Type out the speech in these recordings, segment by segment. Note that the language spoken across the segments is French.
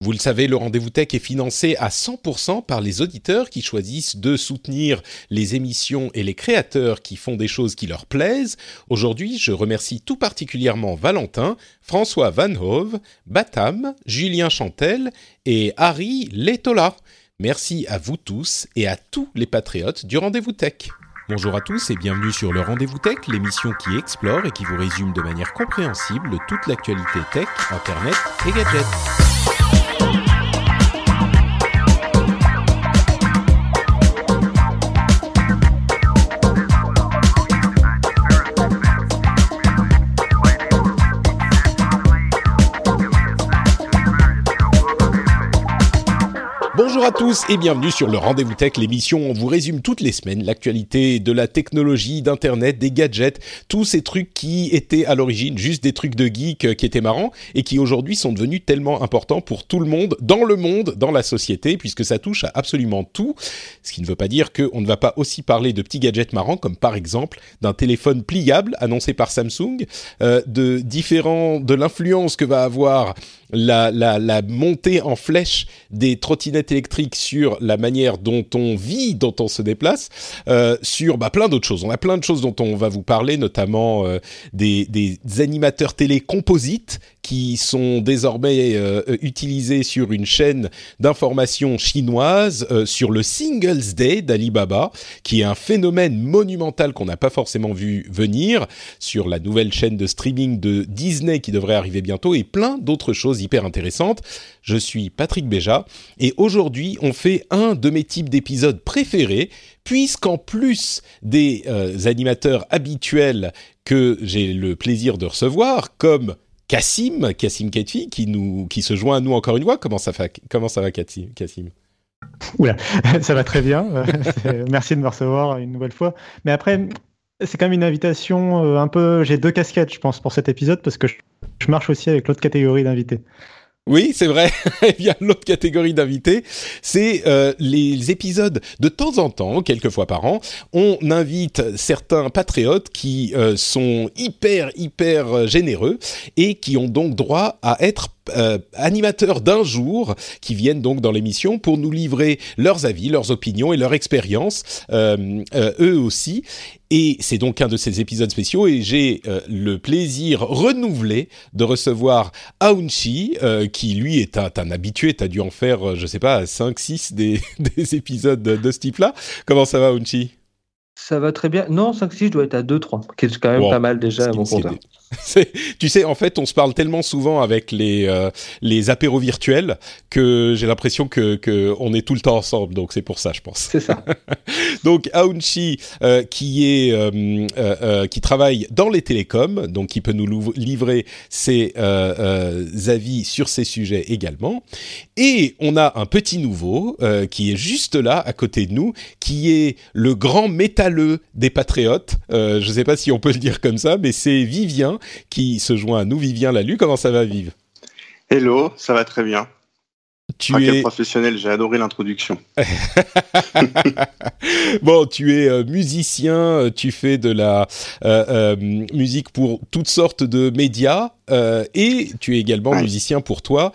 Vous le savez, le rendez-vous tech est financé à 100% par les auditeurs qui choisissent de soutenir les émissions et les créateurs qui font des choses qui leur plaisent. Aujourd'hui, je remercie tout particulièrement Valentin, François Van Hove, Batam, Julien Chantel et Harry Letola. Merci à vous tous et à tous les patriotes du rendez-vous tech. Bonjour à tous et bienvenue sur le Rendez-vous Tech, l'émission qui explore et qui vous résume de manière compréhensible toute l'actualité tech, internet et gadgets. Bonjour à tous et bienvenue sur le Rendez-vous Tech, l'émission où on vous résume toutes les semaines l'actualité de la technologie, d'internet, des gadgets, tous ces trucs qui étaient à l'origine juste des trucs de geek euh, qui étaient marrants et qui aujourd'hui sont devenus tellement importants pour tout le monde, dans le monde, dans la société, puisque ça touche à absolument tout. Ce qui ne veut pas dire qu'on ne va pas aussi parler de petits gadgets marrants, comme par exemple d'un téléphone pliable annoncé par Samsung, euh, de différents, de l'influence que va avoir la, montée en flèche des trottinettes électriques sur la manière dont on vit, dont on se déplace, euh, sur bah, plein d'autres choses. On a plein de choses dont on va vous parler, notamment euh, des, des animateurs télé composites qui sont désormais euh, utilisés sur une chaîne d'information chinoise, euh, sur le Singles Day d'Alibaba, qui est un phénomène monumental qu'on n'a pas forcément vu venir, sur la nouvelle chaîne de streaming de Disney qui devrait arriver bientôt, et plein d'autres choses hyper intéressantes. Je suis Patrick Béja, et aujourd'hui on fait un de mes types d'épisodes préférés, puisqu'en plus des euh, animateurs habituels que j'ai le plaisir de recevoir, comme Cassim, Cassim Ketfi, qui nous, qui se joint à nous encore une fois. Comment ça, comment ça va, Cassim Oula, ça va très bien. Merci de me recevoir une nouvelle fois. Mais après, c'est quand même une invitation euh, un peu. J'ai deux casquettes, je pense, pour cet épisode parce que je marche aussi avec l'autre catégorie d'invités. Oui, c'est vrai. Il y a l'autre catégorie d'invités, c'est euh, les épisodes de temps en temps, quelques fois par an, on invite certains patriotes qui euh, sont hyper hyper généreux et qui ont donc droit à être euh, animateurs d'un jour qui viennent donc dans l'émission pour nous livrer leurs avis, leurs opinions et leur expérience, euh, euh, eux aussi. Et c'est donc un de ces épisodes spéciaux et j'ai le plaisir renouvelé de recevoir Aounchi, qui lui est un, un habitué, t'as dû en faire, je sais pas, 5, 6 des, des épisodes de, de ce type-là. Comment ça va Aounchi? Ça va très bien. Non, 5-6, je dois être à 2-3, qui est quand même Wow. pas mal déjà à mon compteur. Tu sais, en fait, on se parle tellement souvent avec les euh, les apéros virtuels que j'ai l'impression que que on est tout le temps ensemble. Donc c'est pour ça, je pense. C'est ça. Donc Aounchi, euh, qui est euh, euh, euh, qui travaille dans les télécoms, donc qui peut nous livrer ses avis sur ces sujets également. Et on a un petit nouveau qui est juste là à côté de nous, qui est le grand métalleux des patriotes. Euh, je ne sais pas si on peut le dire comme ça, mais c'est Vivien qui se joint à nous. Vivien Lalu, comment ça va, Vive Hello, ça va très bien. Tu Ah, es professionnel, j'ai adoré l'introduction. bon, tu es euh, musicien, euh, tu fais de la euh, euh, musique pour toutes sortes de médias euh, et tu es également Ouais. musicien pour toi.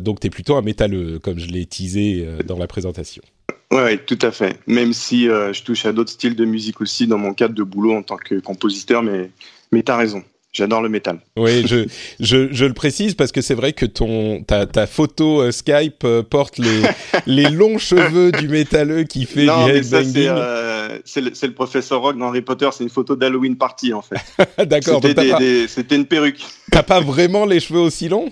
donc tu es plutôt un métalleux, comme je l'ai teasé dans la présentation. Ouais, tout à fait. Même si euh, je touche à d'autres styles de musique aussi dans mon cadre de boulot en tant que compositeur, mais, mais t'as raison. J'adore le métal. Oui, je, je, je le précise parce que c'est vrai que ton ta, ta photo euh, Skype euh, porte les, les longs cheveux du métalleux qui fait non, du headbanging. c'est euh, c'est le, professeur Rock dans Harry Potter. C'est une photo d'Halloween party, en fait. D'accord, c'était une perruque. t'as pas vraiment les cheveux aussi longs?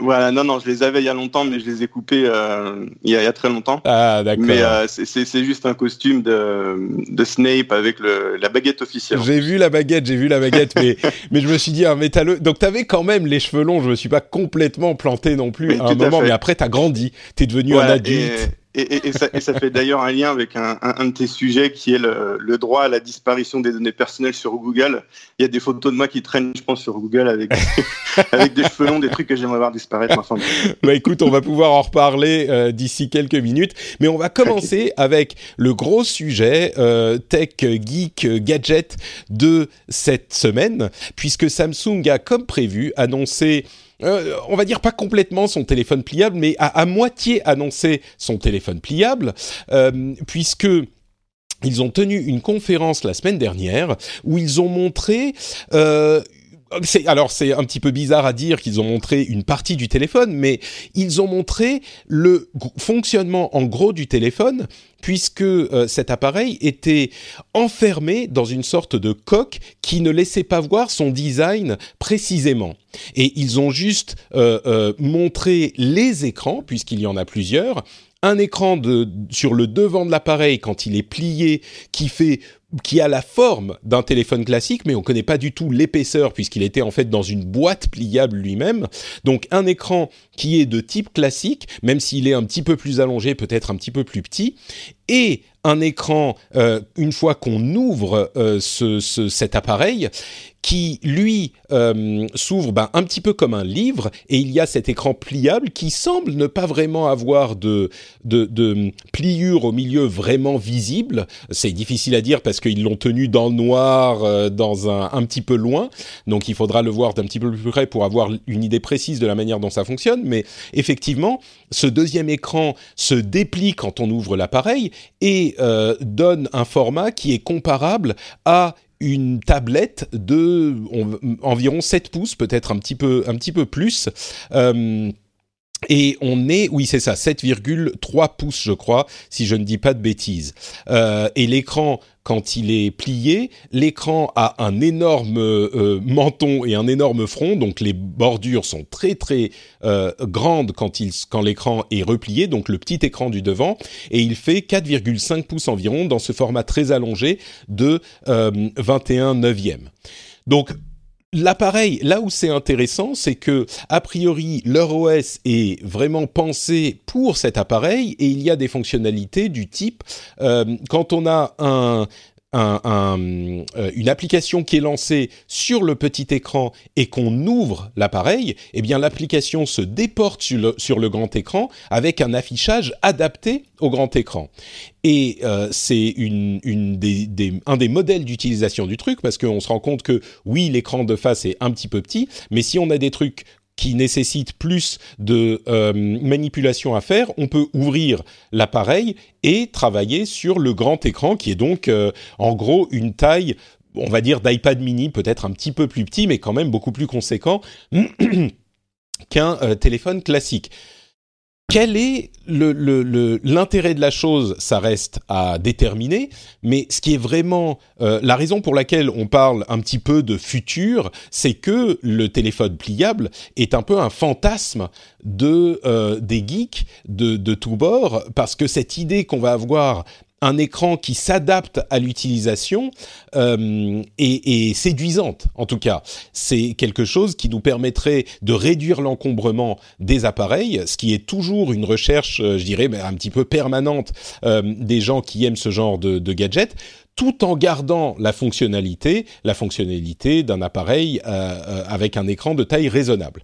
Voilà, non, non, je les avais il y a longtemps, mais je les ai coupés euh, il, y a, il, y a, très longtemps. Ah, d'accord. Mais euh, c'est juste un costume de, de Snape avec le, la baguette officielle. J'ai vu la baguette, j'ai vu la baguette, mais, mais je me suis dit un métalleux. Donc, t'avais quand même les cheveux longs, je me suis pas complètement planté non plus Mais à un à moment, mais après, t'as grandi, t'es devenu un adulte. Et, et, ça, fait d'ailleurs un lien avec un, de tes sujets qui est le, droit à la disparition des données personnelles sur Google. Il y a des photos de moi qui traînent, je pense, sur Google avec, avec des cheveux longs, des trucs que j'aimerais voir disparaître. Enfin, bah écoute, on va pouvoir en reparler euh, d'ici quelques minutes, mais on va commencer avec le gros sujet euh, tech, geek, gadget de cette semaine, puisque Samsung a, comme prévu, annoncé euh, on va dire pas complètement son téléphone pliable, mais à, à moitié annoncé son téléphone pliable, euh, puisque ils ont tenu une conférence la semaine dernière où ils ont montré euh, alors c'est un petit peu bizarre à dire qu'ils ont montré une partie du téléphone, mais ils ont montré le fonctionnement en gros du téléphone, puisque euh, cet appareil était enfermé dans une sorte de coque qui ne laissait pas voir son design précisément. Et ils ont juste euh, euh, montré les écrans, puisqu'il y en a plusieurs, un écran de, sur le devant de l'appareil quand il est plié qui fait qui a la forme d'un téléphone classique, mais on ne connaît pas du tout l'épaisseur puisqu'il était en fait dans une boîte pliable lui-même. Donc un écran qui est de type classique, même s'il est un petit peu plus allongé, peut-être un petit peu plus petit, et un écran, euh, une fois qu'on ouvre euh, ce, ce, cet appareil, qui lui euh, s'ouvre ben, un petit peu comme un livre, et il y a cet écran pliable qui semble ne pas vraiment avoir de, de pliure au milieu vraiment visible. C'est difficile à dire parce qu'ils l'ont tenu dans le noir, euh, dans un, un petit peu loin, donc il faudra le voir d'un petit peu plus près pour avoir une idée précise de la manière dont ça fonctionne, mais effectivement, ce deuxième écran se déplie quand on ouvre l'appareil et euh, donne un format qui est comparable à une tablette de on, environ 7 pouces, peut-être un petit peu un petit peu plus. Euh, et on est, oui c'est ça, 7,3 pouces je crois, si je ne dis pas de bêtises. Et l'écran, quand il est plié, l'écran a un énorme euh, menton et un énorme front, donc les bordures sont très très euh, grandes quand, il, quand l'écran est replié, donc le petit écran du devant, et il fait 4,5 pouces environ dans ce format très allongé de euh, 21 neuvième. Donc L'appareil, là où c'est intéressant, c'est que a priori leur OS est vraiment pensé pour cet appareil et il y a des fonctionnalités du type euh, quand on a un euh, une application qui est lancée sur le petit écran et qu'on ouvre l'appareil, eh bien l'application se déporte sur le, sur le, grand écran avec un affichage adapté au grand écran. Et euh, c'est une, des, un des modèles d'utilisation du truc parce qu'on se rend compte que oui, l'écran de face est un petit peu petit, mais si on a des trucs qui nécessite plus de euh, manipulation à faire, on peut ouvrir l'appareil et travailler sur le grand écran qui est donc euh, en gros une taille on va dire d'iPad mini, peut-être un petit peu plus petit, mais quand même beaucoup plus conséquent qu'un euh, téléphone classique. Quel est l'intérêt de la chose? Ça reste à déterminer, mais ce qui est vraiment euh, la raison pour laquelle on parle un petit peu de futur, c'est que le téléphone pliable est un peu un fantasme euh, des geeks de, de tous bords, parce que cette idée qu'on va avoir un écran qui s'adapte à l'utilisation euh, est, séduisante. En tout cas, c'est quelque chose qui nous permettrait de réduire l'encombrement des appareils, ce qui est toujours une recherche, je dirais, un petit peu permanente euh, des gens qui aiment ce genre de, de gadgets tout en gardant la fonctionnalité, la fonctionnalité d'un appareil euh, avec un écran de taille raisonnable.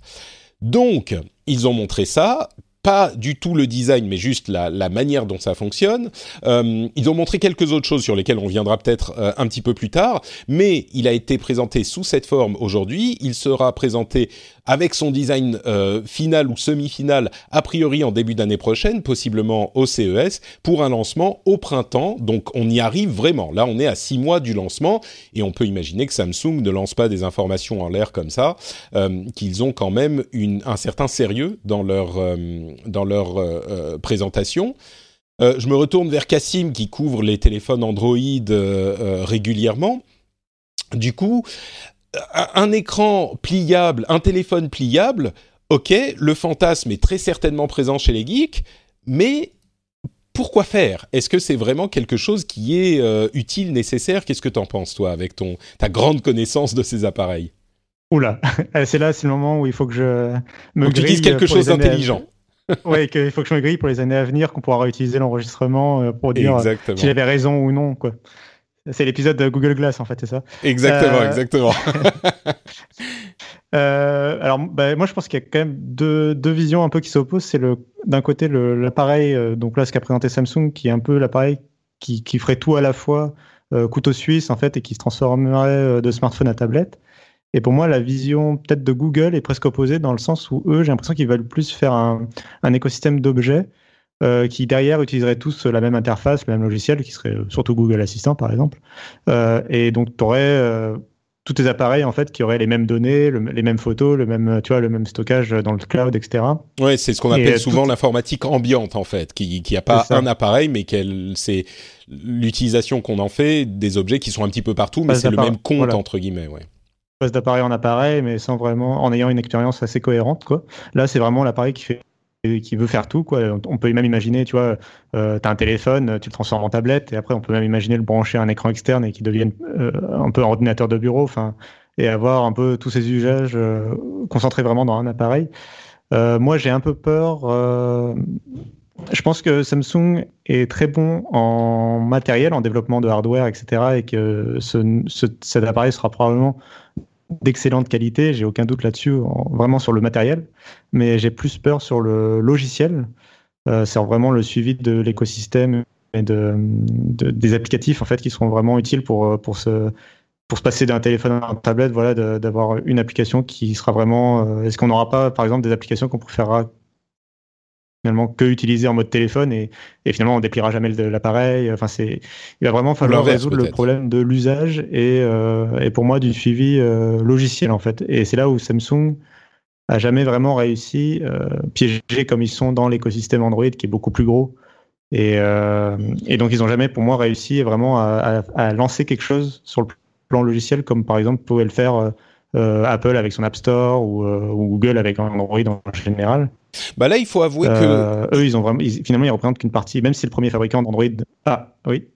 Donc, ils ont montré ça pas du tout le design, mais juste la, la manière dont ça fonctionne. Euh, ils ont montré quelques autres choses sur lesquelles on viendra peut-être euh, un petit peu plus tard, mais il a été présenté sous cette forme aujourd'hui. Il sera présenté avec son design euh, final ou semi-final, a priori en début d'année prochaine, possiblement au CES, pour un lancement au printemps. Donc on y arrive vraiment. Là, on est à six mois du lancement, et on peut imaginer que Samsung ne lance pas des informations en l'air comme ça, euh, qu'ils ont quand même une, un certain sérieux dans leur dans leur euh, présentation. Euh, je me retourne vers Cassim qui couvre les téléphones Android euh, régulièrement. Du coup, un écran pliable, un téléphone pliable, ok, le fantasme est très certainement présent chez les geeks, mais pourquoi faire? Est-ce que c'est vraiment quelque chose qui est euh, utile, nécessaire? Qu'est-ce que tu en penses, toi, avec ton, ta grande connaissance de ces appareils? Oula, c'est là, c'est le moment où il faut que je me Donc tu dises quelque chose d'intelligent. Oui, qu'il faut que je me grille pour les années à venir, qu'on pourra réutiliser l'enregistrement euh, pour dire euh, si j'avais raison ou non. Quoi. C'est l'épisode de Google Glass, en fait, c'est ça Exactement, exactement. Euh, alors, bah, moi, je pense qu'il y a quand même deux, deux visions un peu qui s'opposent. C'est le d'un côté l'appareil, euh, donc là, ce qu'a présenté Samsung, qui est un peu l'appareil qui, qui, ferait tout à la fois, couteau suisse en fait, et qui se transformerait de smartphone à tablette. Et pour moi, la vision peut-être de Google est presque opposée dans le sens où eux, j'ai l'impression qu'ils veulent plus faire un, un écosystème d'objets euh, qui derrière utiliseraient tous la même interface, le même logiciel, qui serait surtout Google Assistant par exemple. Euh, et donc, tu aurais tous tes appareils en fait qui auraient les mêmes données, les mêmes photos, le même tu vois le même stockage dans le cloud, etc. Ouais, c'est ce qu'on appelle souvent l'informatique ambiante en fait, qui qui a pas un appareil mais qu'elle c'est l'utilisation qu'on en fait des objets qui sont un petit peu partout, mais c'est le même compte entre guillemets, ouais. Passe d'appareil en appareil, mais sans vraiment en ayant une expérience assez cohérente quoi. Là, c'est vraiment l'appareil qui fait qui veut faire tout. Quoi. On peut même imaginer, tu vois, euh, tu as un téléphone, tu le transformes en tablette, et après on peut même imaginer le brancher à un écran externe et qu'il devienne euh, un peu un ordinateur de bureau, enfin, et avoir un peu tous ces usages euh, concentrés vraiment dans un appareil. Euh, moi, j'ai un peu peur. Je pense que Samsung est très bon en matériel, en développement de hardware, etc., et que ce, cet appareil sera probablement d'excellente qualité, j'ai aucun doute là-dessus, vraiment sur le matériel, mais j'ai plus peur sur le logiciel. Euh, c'est vraiment le suivi de l'écosystème et de, des applicatifs en fait qui seront vraiment utiles pour euh, pour se pour se passer d'un téléphone à une tablette, voilà, d'avoir une application qui sera vraiment. Euh, est-ce qu'on n'aura pas, par exemple, des applications qu'on préférera finalement que utiliser en mode téléphone et, et finalement on dépliera jamais l'appareil. Enfin c'est, il va vraiment falloir résoudre le problème de l'usage et, euh, et pour moi du suivi euh, logiciel en fait. Et c'est là où Samsung a jamais vraiment réussi, euh, piégé comme ils sont dans l'écosystème Android qui est beaucoup plus gros. Et, euh, et donc ils ont jamais pour moi réussi vraiment à, à, à, lancer quelque chose sur le plan logiciel comme par exemple pouvait le faire Apple avec son App Store ou, euh, ou, Google avec Android en général. Bah là, il faut avouer que euh, eux, ils ont vraiment, ils, finalement, ils représentent qu'une partie, même si c'est le premier fabricant d'Android. Ah, oui.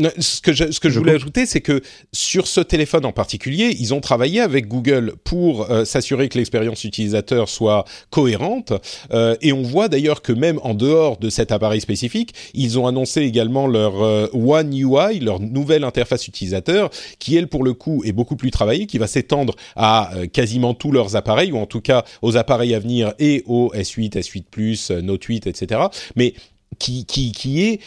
Ce que je, ce que je, je voulais ajouter, c'est que sur ce téléphone en particulier, ils ont travaillé avec Google pour euh, s'assurer que l'expérience utilisateur soit cohérente. Euh, et on voit d'ailleurs que même en dehors de cet appareil spécifique, ils ont annoncé également leur euh, One UI, leur nouvelle interface utilisateur, qui elle pour le coup est beaucoup plus travaillée, qui va s'étendre à euh, quasiment tous leurs appareils, ou en tout cas aux appareils à venir et aux S8, S8 Plus, Note 8, etc. Mais qui, qui, qui est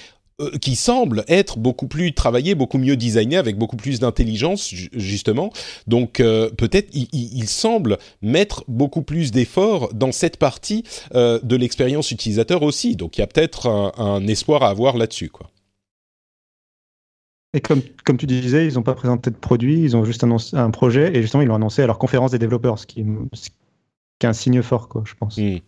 qui semble être beaucoup plus travaillé, beaucoup mieux designé, avec beaucoup plus d'intelligence justement. Donc euh, peut-être il, il, semble mettre beaucoup plus d'efforts dans cette partie euh, de l'expérience utilisateur aussi. Donc il y a peut-être un, un, espoir à avoir là-dessus, quoi. Et comme, comme tu disais, ils n'ont pas présenté de produit, ils ont juste annoncé un projet et justement ils l'ont annoncé à leur conférence des développeurs, ce qui, ce qui est un signe fort, quoi, je pense. Mmh.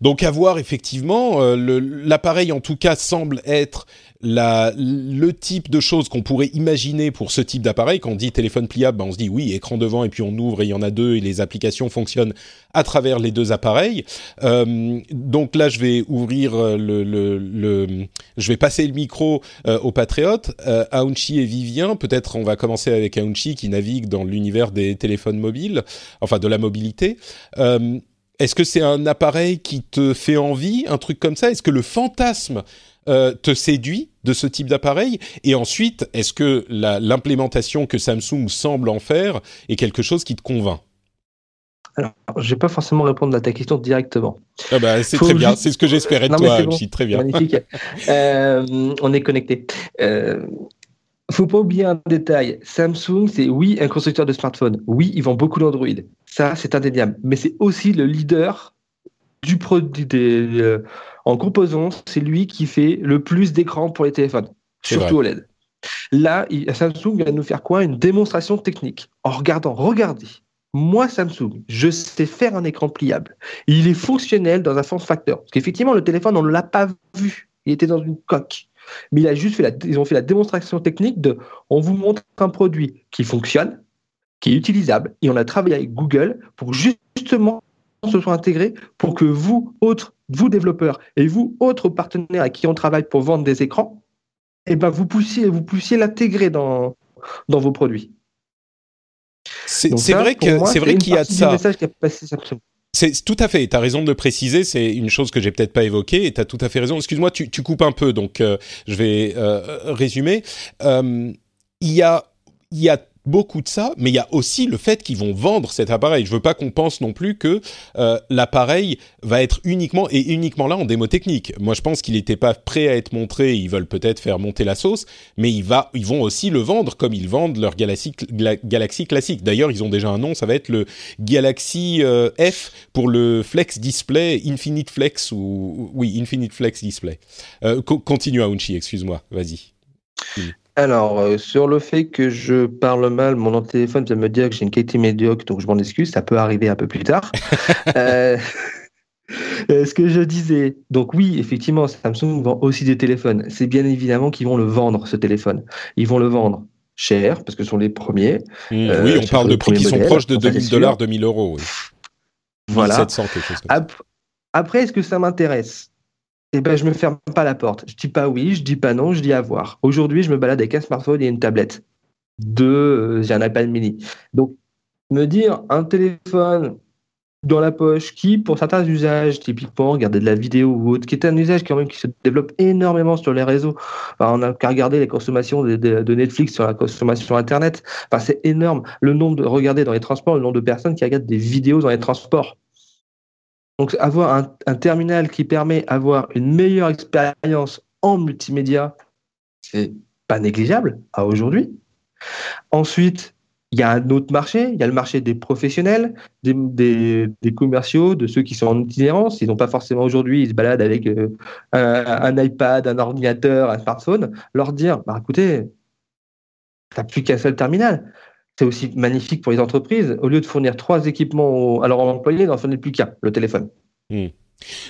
Donc à voir effectivement, euh, l'appareil en tout cas semble être la, le type de choses qu'on pourrait imaginer pour ce type d'appareil. Quand on dit téléphone pliable, ben on se dit oui, écran devant et puis on ouvre et il y en a deux et les applications fonctionnent à travers les deux appareils. Euh, donc là, je vais ouvrir le, le, le, je vais passer le micro euh, aux patriotes, euh, Aounchi et Vivien. Peut-être on va commencer avec Aounchi qui navigue dans l'univers des téléphones mobiles, enfin de la mobilité. Est-ce que c'est un appareil qui te fait envie, un truc comme ça? Est-ce que le fantasme euh, te séduit de ce type d'appareil? Et ensuite, est-ce que l'implémentation que Samsung semble en faire est quelque chose qui te convainc? Alors, je vais pas forcément répondre à ta question directement. Ah bah, c'est très bien, c'est ce que j'espérais de non, toi, bon. très bien. Magnifique. euh, on est connecté. Euh, faut pas oublier un détail. Samsung, c'est oui un constructeur de smartphones. Oui, ils vendent beaucoup d'Android. Ça, c'est indéniable. Mais c'est aussi le leader du produit des, euh, en composants. C'est lui qui fait le plus d'écrans pour les téléphones, surtout vrai. OLED. Là, il, Samsung va nous faire quoi? Une démonstration technique. En regardant, regardez. Moi, Samsung, je sais faire un écran pliable. Il est fonctionnel dans un form factor. Parce qu'effectivement, le téléphone, on ne l'a pas vu. Il était dans une coque mais il a juste fait la, ils ont fait la démonstration technique de on vous montre un produit qui fonctionne, qui est utilisable, et on a travaillé avec Google pour justement se soit intégrée pour que vous, autres, vous développeurs, et vous, autres partenaires à qui on travaille pour vendre des écrans, eh ben vous puissiez, vous puissiez l'intégrer dans, dans vos produits. C'est vrai qu'il y a de ça. C'est tout à fait. Tu as raison de le préciser. C'est une chose que j'ai peut-être pas évoquée et tu as tout à fait raison. Excuse-moi, tu, tu, coupes un peu, donc euh, je vais euh, résumer. Euh, il y a il y a beaucoup de ça, mais il y a aussi le fait qu'ils vont vendre cet appareil. Je veux pas qu'on pense non plus que euh, l'appareil va être uniquement et uniquement là en démo technique. Moi, je pense qu'il n'était pas prêt à être montré. Ils veulent peut-être faire monter la sauce, mais va, ils vont aussi le vendre comme ils vendent leur Galaxy, Galaxy classique. D'ailleurs, ils ont déjà un nom. Ça va être le Galaxy euh, F pour le Flex Display, Infinite Flex ou oui, Infinite Flex Display. Euh, continue, Aounchi. Excuse-moi. Vas-y. Alors, euh, sur le fait que je parle mal, mon téléphone vient me dire que j'ai une qualité médiocre, donc je m'en excuse, ça peut arriver un peu plus tard. euh, ce que je disais, donc oui, effectivement, Samsung vend aussi des téléphones. C'est bien évidemment qu'ils vont le vendre, ce téléphone. Ils vont le vendre cher, parce que ce sont les premiers. Mmh, oui, euh, on parle de prix qui sont proches de 2000 dollars, 2000 euros. Voilà. 700, quelque chose comme ça. Après, est-ce que ça m'intéresse? Eh ben, je me ferme pas la porte. Je dis pas oui, je dis pas non, je dis à voir. Aujourd'hui, je me balade avec un smartphone et une tablette. Deux, euh, j'ai un iPad mini. Donc, me dire un téléphone dans la poche qui, pour certains usages, typiquement regarder de la vidéo ou autre, qui est un usage quand même qui se développe énormément sur les réseaux. on n'a qu'à regarder les consommations de, Netflix sur la consommation Internet. C'est énorme. Le nombre de, regarder dans les transports, le nombre de personnes qui regardent des vidéos dans les transports. Donc avoir un, terminal qui permet d'avoir une meilleure expérience en multimédia, c'est pas négligeable à aujourd'hui. Ensuite, il y a un autre marché, il y a le marché des professionnels, des, commerciaux, de ceux qui sont en itinérance. Ils n'ont pas forcément aujourd'hui, ils se baladent avec euh, un, iPad, un ordinateur, un smartphone. Leur dire, bah, écoutez, tu n'as plus qu'un seul terminal. C'est aussi magnifique pour les entreprises. Au lieu de fournir trois équipements à leurs employés, n'en fournir plus qu'un, le téléphone. Hmm.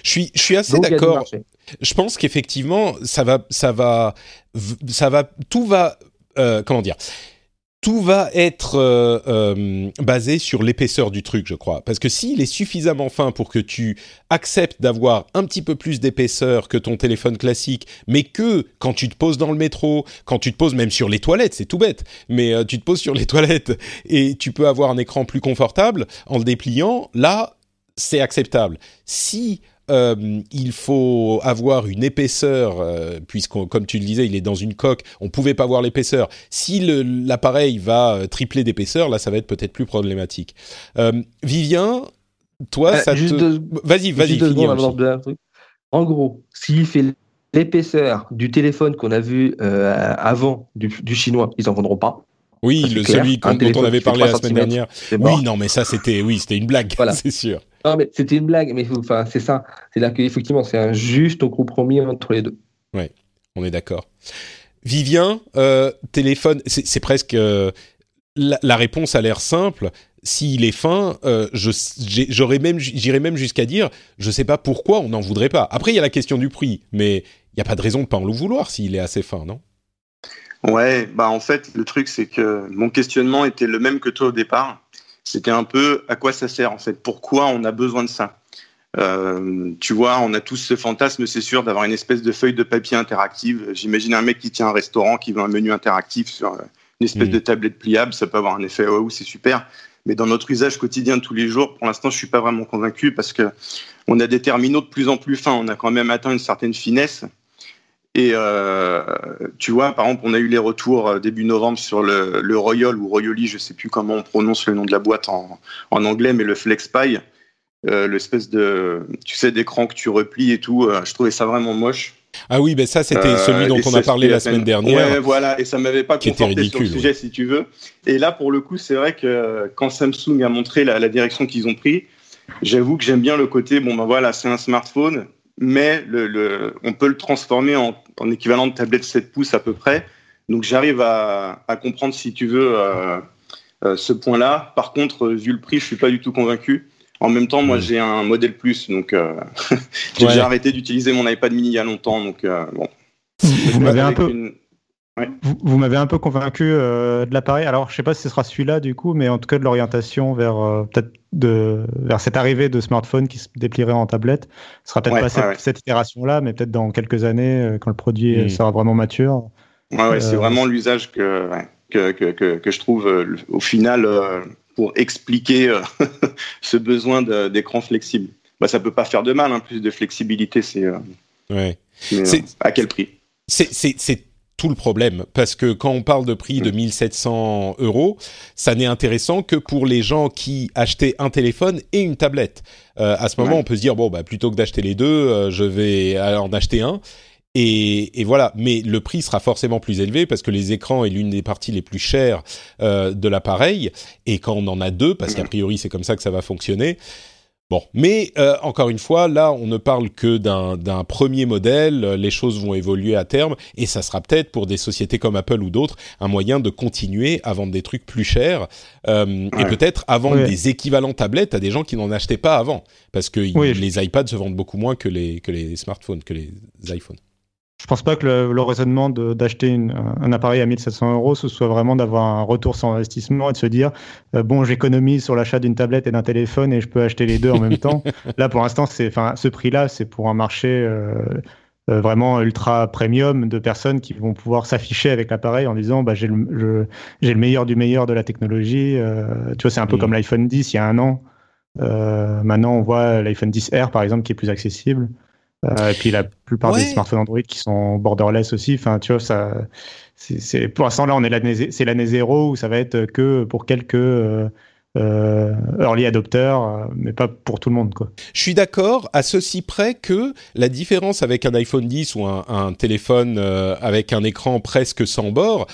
Je suis, je suis assez d'accord. Je pense qu'effectivement, ça va, ça va, ça va, tout va, euh, comment dire, tout va être euh, euh, basé sur l'épaisseur du truc, je crois. Parce que s'il est suffisamment fin pour que tu acceptes d'avoir un petit peu plus d'épaisseur que ton téléphone classique, mais que quand tu te poses dans le métro, quand tu te poses même sur les toilettes, c'est tout bête, mais euh, tu te poses sur les toilettes et tu peux avoir un écran plus confortable en le dépliant, là, c'est acceptable. Si euh, il faut avoir une épaisseur, euh, puisque comme tu le disais, il est dans une coque, on pouvait pas voir l'épaisseur. Si l'appareil va euh, tripler d'épaisseur, là, ça va être peut-être plus problématique. Vivien, toi, ça te... Vas-y, vas-y, En gros, s'il fait l'épaisseur du téléphone qu'on a vu avant du, chinois, ils en vendront pas. Oui, le, celui dont on avait parlé la semaine dernière. Oui, non, mais ça c'était, oui, c'était une blague, c'est sûr. Non, mais c'était une blague, mais enfin, c'est ça. C'est là qu'effectivement, c'est un juste compromis entre les deux. Oui, on est d'accord. Vivien, euh, téléphone, c'est presque. Euh, la, réponse a l'air simple. S'il est fin, euh, j'aurais même, j'irais même jusqu'à dire, je sais pas pourquoi on n'en voudrait pas. Après, il y a la question du prix, mais il n'y a pas de raison de pas en le vouloir s'il est assez fin, non? Ouais, bah en fait, le truc, c'est que mon questionnement était le même que toi au départ c'était un peu à quoi ça sert en fait, pourquoi on a besoin de ça? Euh, tu vois, on a tous ce fantasme, c'est sûr, d'avoir une espèce de feuille de papier interactive. J'imagine un mec qui tient un restaurant, qui veut un menu interactif sur euh, une espèce mm. de tablette pliable, ça peut avoir un effet waouh, c'est super. Mais dans notre usage quotidien de tous les jours, pour l'instant, je suis pas vraiment convaincu parce que on a des terminaux de plus en plus fins. On a quand même atteint une certaine finesse. Et euh, tu vois, par exemple, on a eu les retours euh, début novembre sur le, le Royal ou Royally, je sais plus comment on prononce le nom de la boîte en, en anglais, mais le FlexPy, euh, l'espèce de, tu sais, d'écran que tu replies et tout. Euh, je trouvais ça vraiment moche. Ah oui, ben ça c'était celui dont on a parlé la semaine dernière. Ouais, voilà, et ça m'avait pas conforté ridicule, sur le sujet, si tu veux. Et là, pour le coup, c'est vrai que quand Samsung a montré la, la direction qu'ils ont pris, j'avoue que j'aime bien le côté, bon ben voilà, c'est un smartphone, mais le, le, on peut le transformer en, en, équivalent de tablette 7 pouces à peu près. Donc j'arrive à, à, comprendre, si tu veux, euh, euh, ce point-là. Par contre, vu le prix, je suis pas du tout convaincu. En même temps, moi, j'ai un modèle plus, donc euh, j'ai déjà arrêté d'utiliser mon iPad mini il y a longtemps, donc euh, bon. Vous m'avez un peu. Vous, m'avez un peu convaincu de l'appareil. Alors, je sais pas si ce sera celui-là du coup, mais en tout cas de l'orientation vers peut-être de vers cette arrivée de smartphone qui se déplierait en tablette. Ce sera peut-être pas cette, itération-là, mais peut-être dans quelques années, quand le produit hmm. sera vraiment mature. Ouais, c'est vraiment l'usage que, que, que, que, je trouve au final pour expliquer euh, ce besoin d'écran flexible. Bah, ça peut pas faire de mal, hein, plus de flexibilité, c'est. Euh, ouais. Euh, à quel prix? C'est tout le problème, parce que quand on parle de prix de 1700 mm. euros, ça n'est intéressant que pour les gens qui achetaient un téléphone et une tablette. à ce moment, on peut se dire bon, bah, plutôt que d'acheter les deux, je vais en acheter un. Et, voilà, mais le prix sera forcément plus élevé parce que les écrans est l'une des parties les plus chères euh, de l'appareil. Et quand on en a deux, parce qu'a priori c'est comme ça que ça va fonctionner. Bon, mais euh, encore une fois, là, on ne parle que d'un premier modèle. Les choses vont évoluer à terme, et ça sera peut-être pour des sociétés comme Apple ou d'autres un moyen de continuer à vendre des trucs plus chers euh, et peut-être à vendre des équivalents tablettes à des gens qui n'en achetaient pas avant, parce que les iPads se vendent beaucoup moins que les que les smartphones, que les iPhones. Je pense pas que le, raisonnement d'acheter un appareil à 1700 euros, ce soit vraiment d'avoir un retour sur investissement et de se dire euh, bon, j'économise sur l'achat d'une tablette et d'un téléphone et je peux acheter les deux en même temps. Là, pour l'instant, c'est, enfin, ce prix-là, c'est pour un marché euh, euh, vraiment ultra premium de personnes qui vont pouvoir s'afficher avec l'appareil en disant bah, j'ai le, j'ai le meilleur du meilleur de la technologie. tu vois, c'est un peu mm. comme l'iPhone 10 il y a un an. maintenant, on voit l'iPhone 10R par exemple qui est plus accessible. Euh, et puis la plupart des smartphones Android qui sont borderless aussi. Enfin, tu vois, ça, c'est pour l'instant là, on est l'année, c'est l'année zéro où ça va être que pour quelques euh, euh early adopters, euh, mais pas pour tout le monde. Quoi. Je suis d'accord à ceci près que la différence avec un iPhone 10 ou un, un téléphone avec un écran presque sans bord,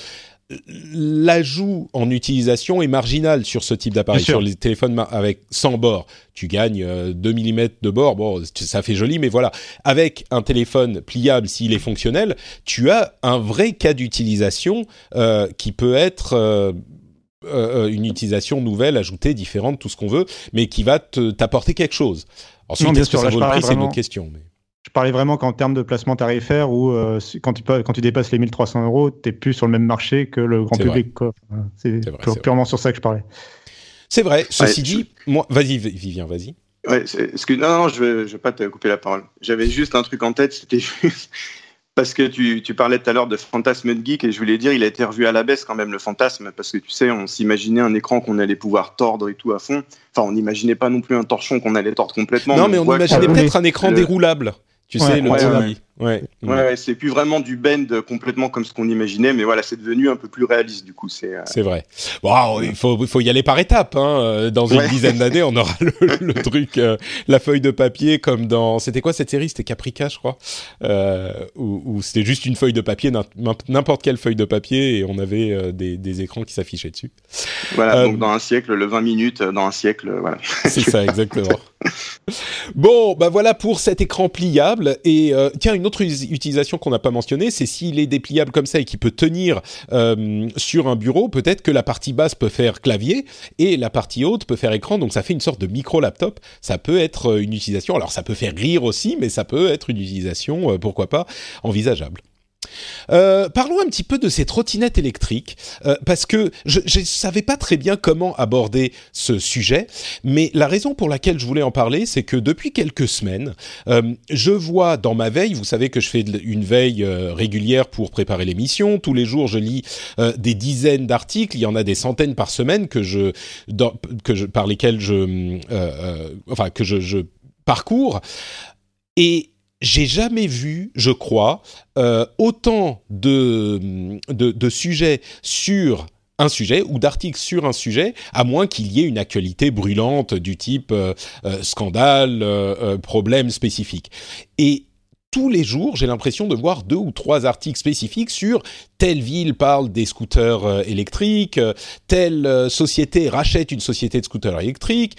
l'ajout en utilisation est marginal sur ce type d'appareil. Sur les téléphones avec sans bord, tu gagnes 2 euh, mm de bord, bon, ça fait joli, mais voilà. Avec un téléphone pliable, s'il est fonctionnel, tu as un vrai cas d'utilisation euh, qui peut être euh, une utilisation nouvelle, ajoutée, différente, tout ce qu'on veut, mais qui va t'apporter quelque chose. Ensuite, est-ce que ça vaut le prix, c'est une autre question. Mais... Je parlais vraiment qu'en termes de placement tarifaire, où euh, quand, tu, quand tu dépasses les 1300 euros, tu n'es plus sur le même marché que le grand public. C'est purement sur ça que je parlais. C'est vrai. Ceci dit, moi, vas-y, Vivien, vas-y. Ouais, que, non, non, je ne vais, pas te couper la parole. J'avais juste un truc en tête, c'était juste parce que tu, tu parlais tout à l'heure de fantasme de geek et je voulais dire, il a été revu à la baisse quand même le fantasme parce que tu sais, on s'imaginait un écran qu'on allait pouvoir tordre et tout à fond. Enfin, on n'imaginait pas non plus un torchon qu'on allait tordre complètement. Non, mais on, imaginait peut-être un écran déroulable. Tu sais, le ouais, Ouais, ouais, c'est plus vraiment du bend complètement comme ce qu'on imaginait, mais voilà, c'est devenu un peu plus réaliste du coup. C'est euh, vrai. Wow, il faut, faut y aller par étapes. Hein. Euh, dans une dizaine d'années, on aura le, truc, euh, la feuille de papier comme dans. C'était quoi cette série? C'était Caprica, je crois, euh, où, c'était juste une feuille de papier, n'importe quelle feuille de papier, et on avait des, des, écrans qui s'affichaient dessus. Voilà, donc dans un siècle, le 20 minutes, dans un siècle, voilà. C'est ça, exactement. bon, bah voilà pour cet écran pliable. Et tiens, une autre autre utilisation qu'on n'a pas mentionnée, c'est s'il est dépliable comme ça et qu'il peut tenir euh, sur un bureau, peut-être que la partie basse peut faire clavier et la partie haute peut faire écran, donc ça fait une sorte de micro-laptop. Ça peut être euh, une utilisation, alors ça peut faire rire aussi, mais ça peut être une utilisation, euh, pourquoi pas, envisageable. Euh, parlons un petit peu de ces trottinettes électriques, euh, parce que je ne savais pas très bien comment aborder ce sujet, mais la raison pour laquelle je voulais en parler, c'est que depuis quelques semaines, euh, je vois dans ma veille, vous savez que je fais une veille régulière pour préparer l'émission, tous les jours je lis des dizaines d'articles, il y en a des centaines par semaine que je, que je par lesquels je, enfin que je, je parcours, et j'ai jamais vu, je crois, euh, autant de, de, sujets sur un sujet ou d'articles sur un sujet, à moins qu'il y ait une actualité brûlante du type euh, euh, scandale, problème spécifique. Et tous les jours, j'ai l'impression de voir deux ou trois articles spécifiques sur telle ville parle des scooters euh, électriques, euh, telle euh, société rachète une société de scooters électriques,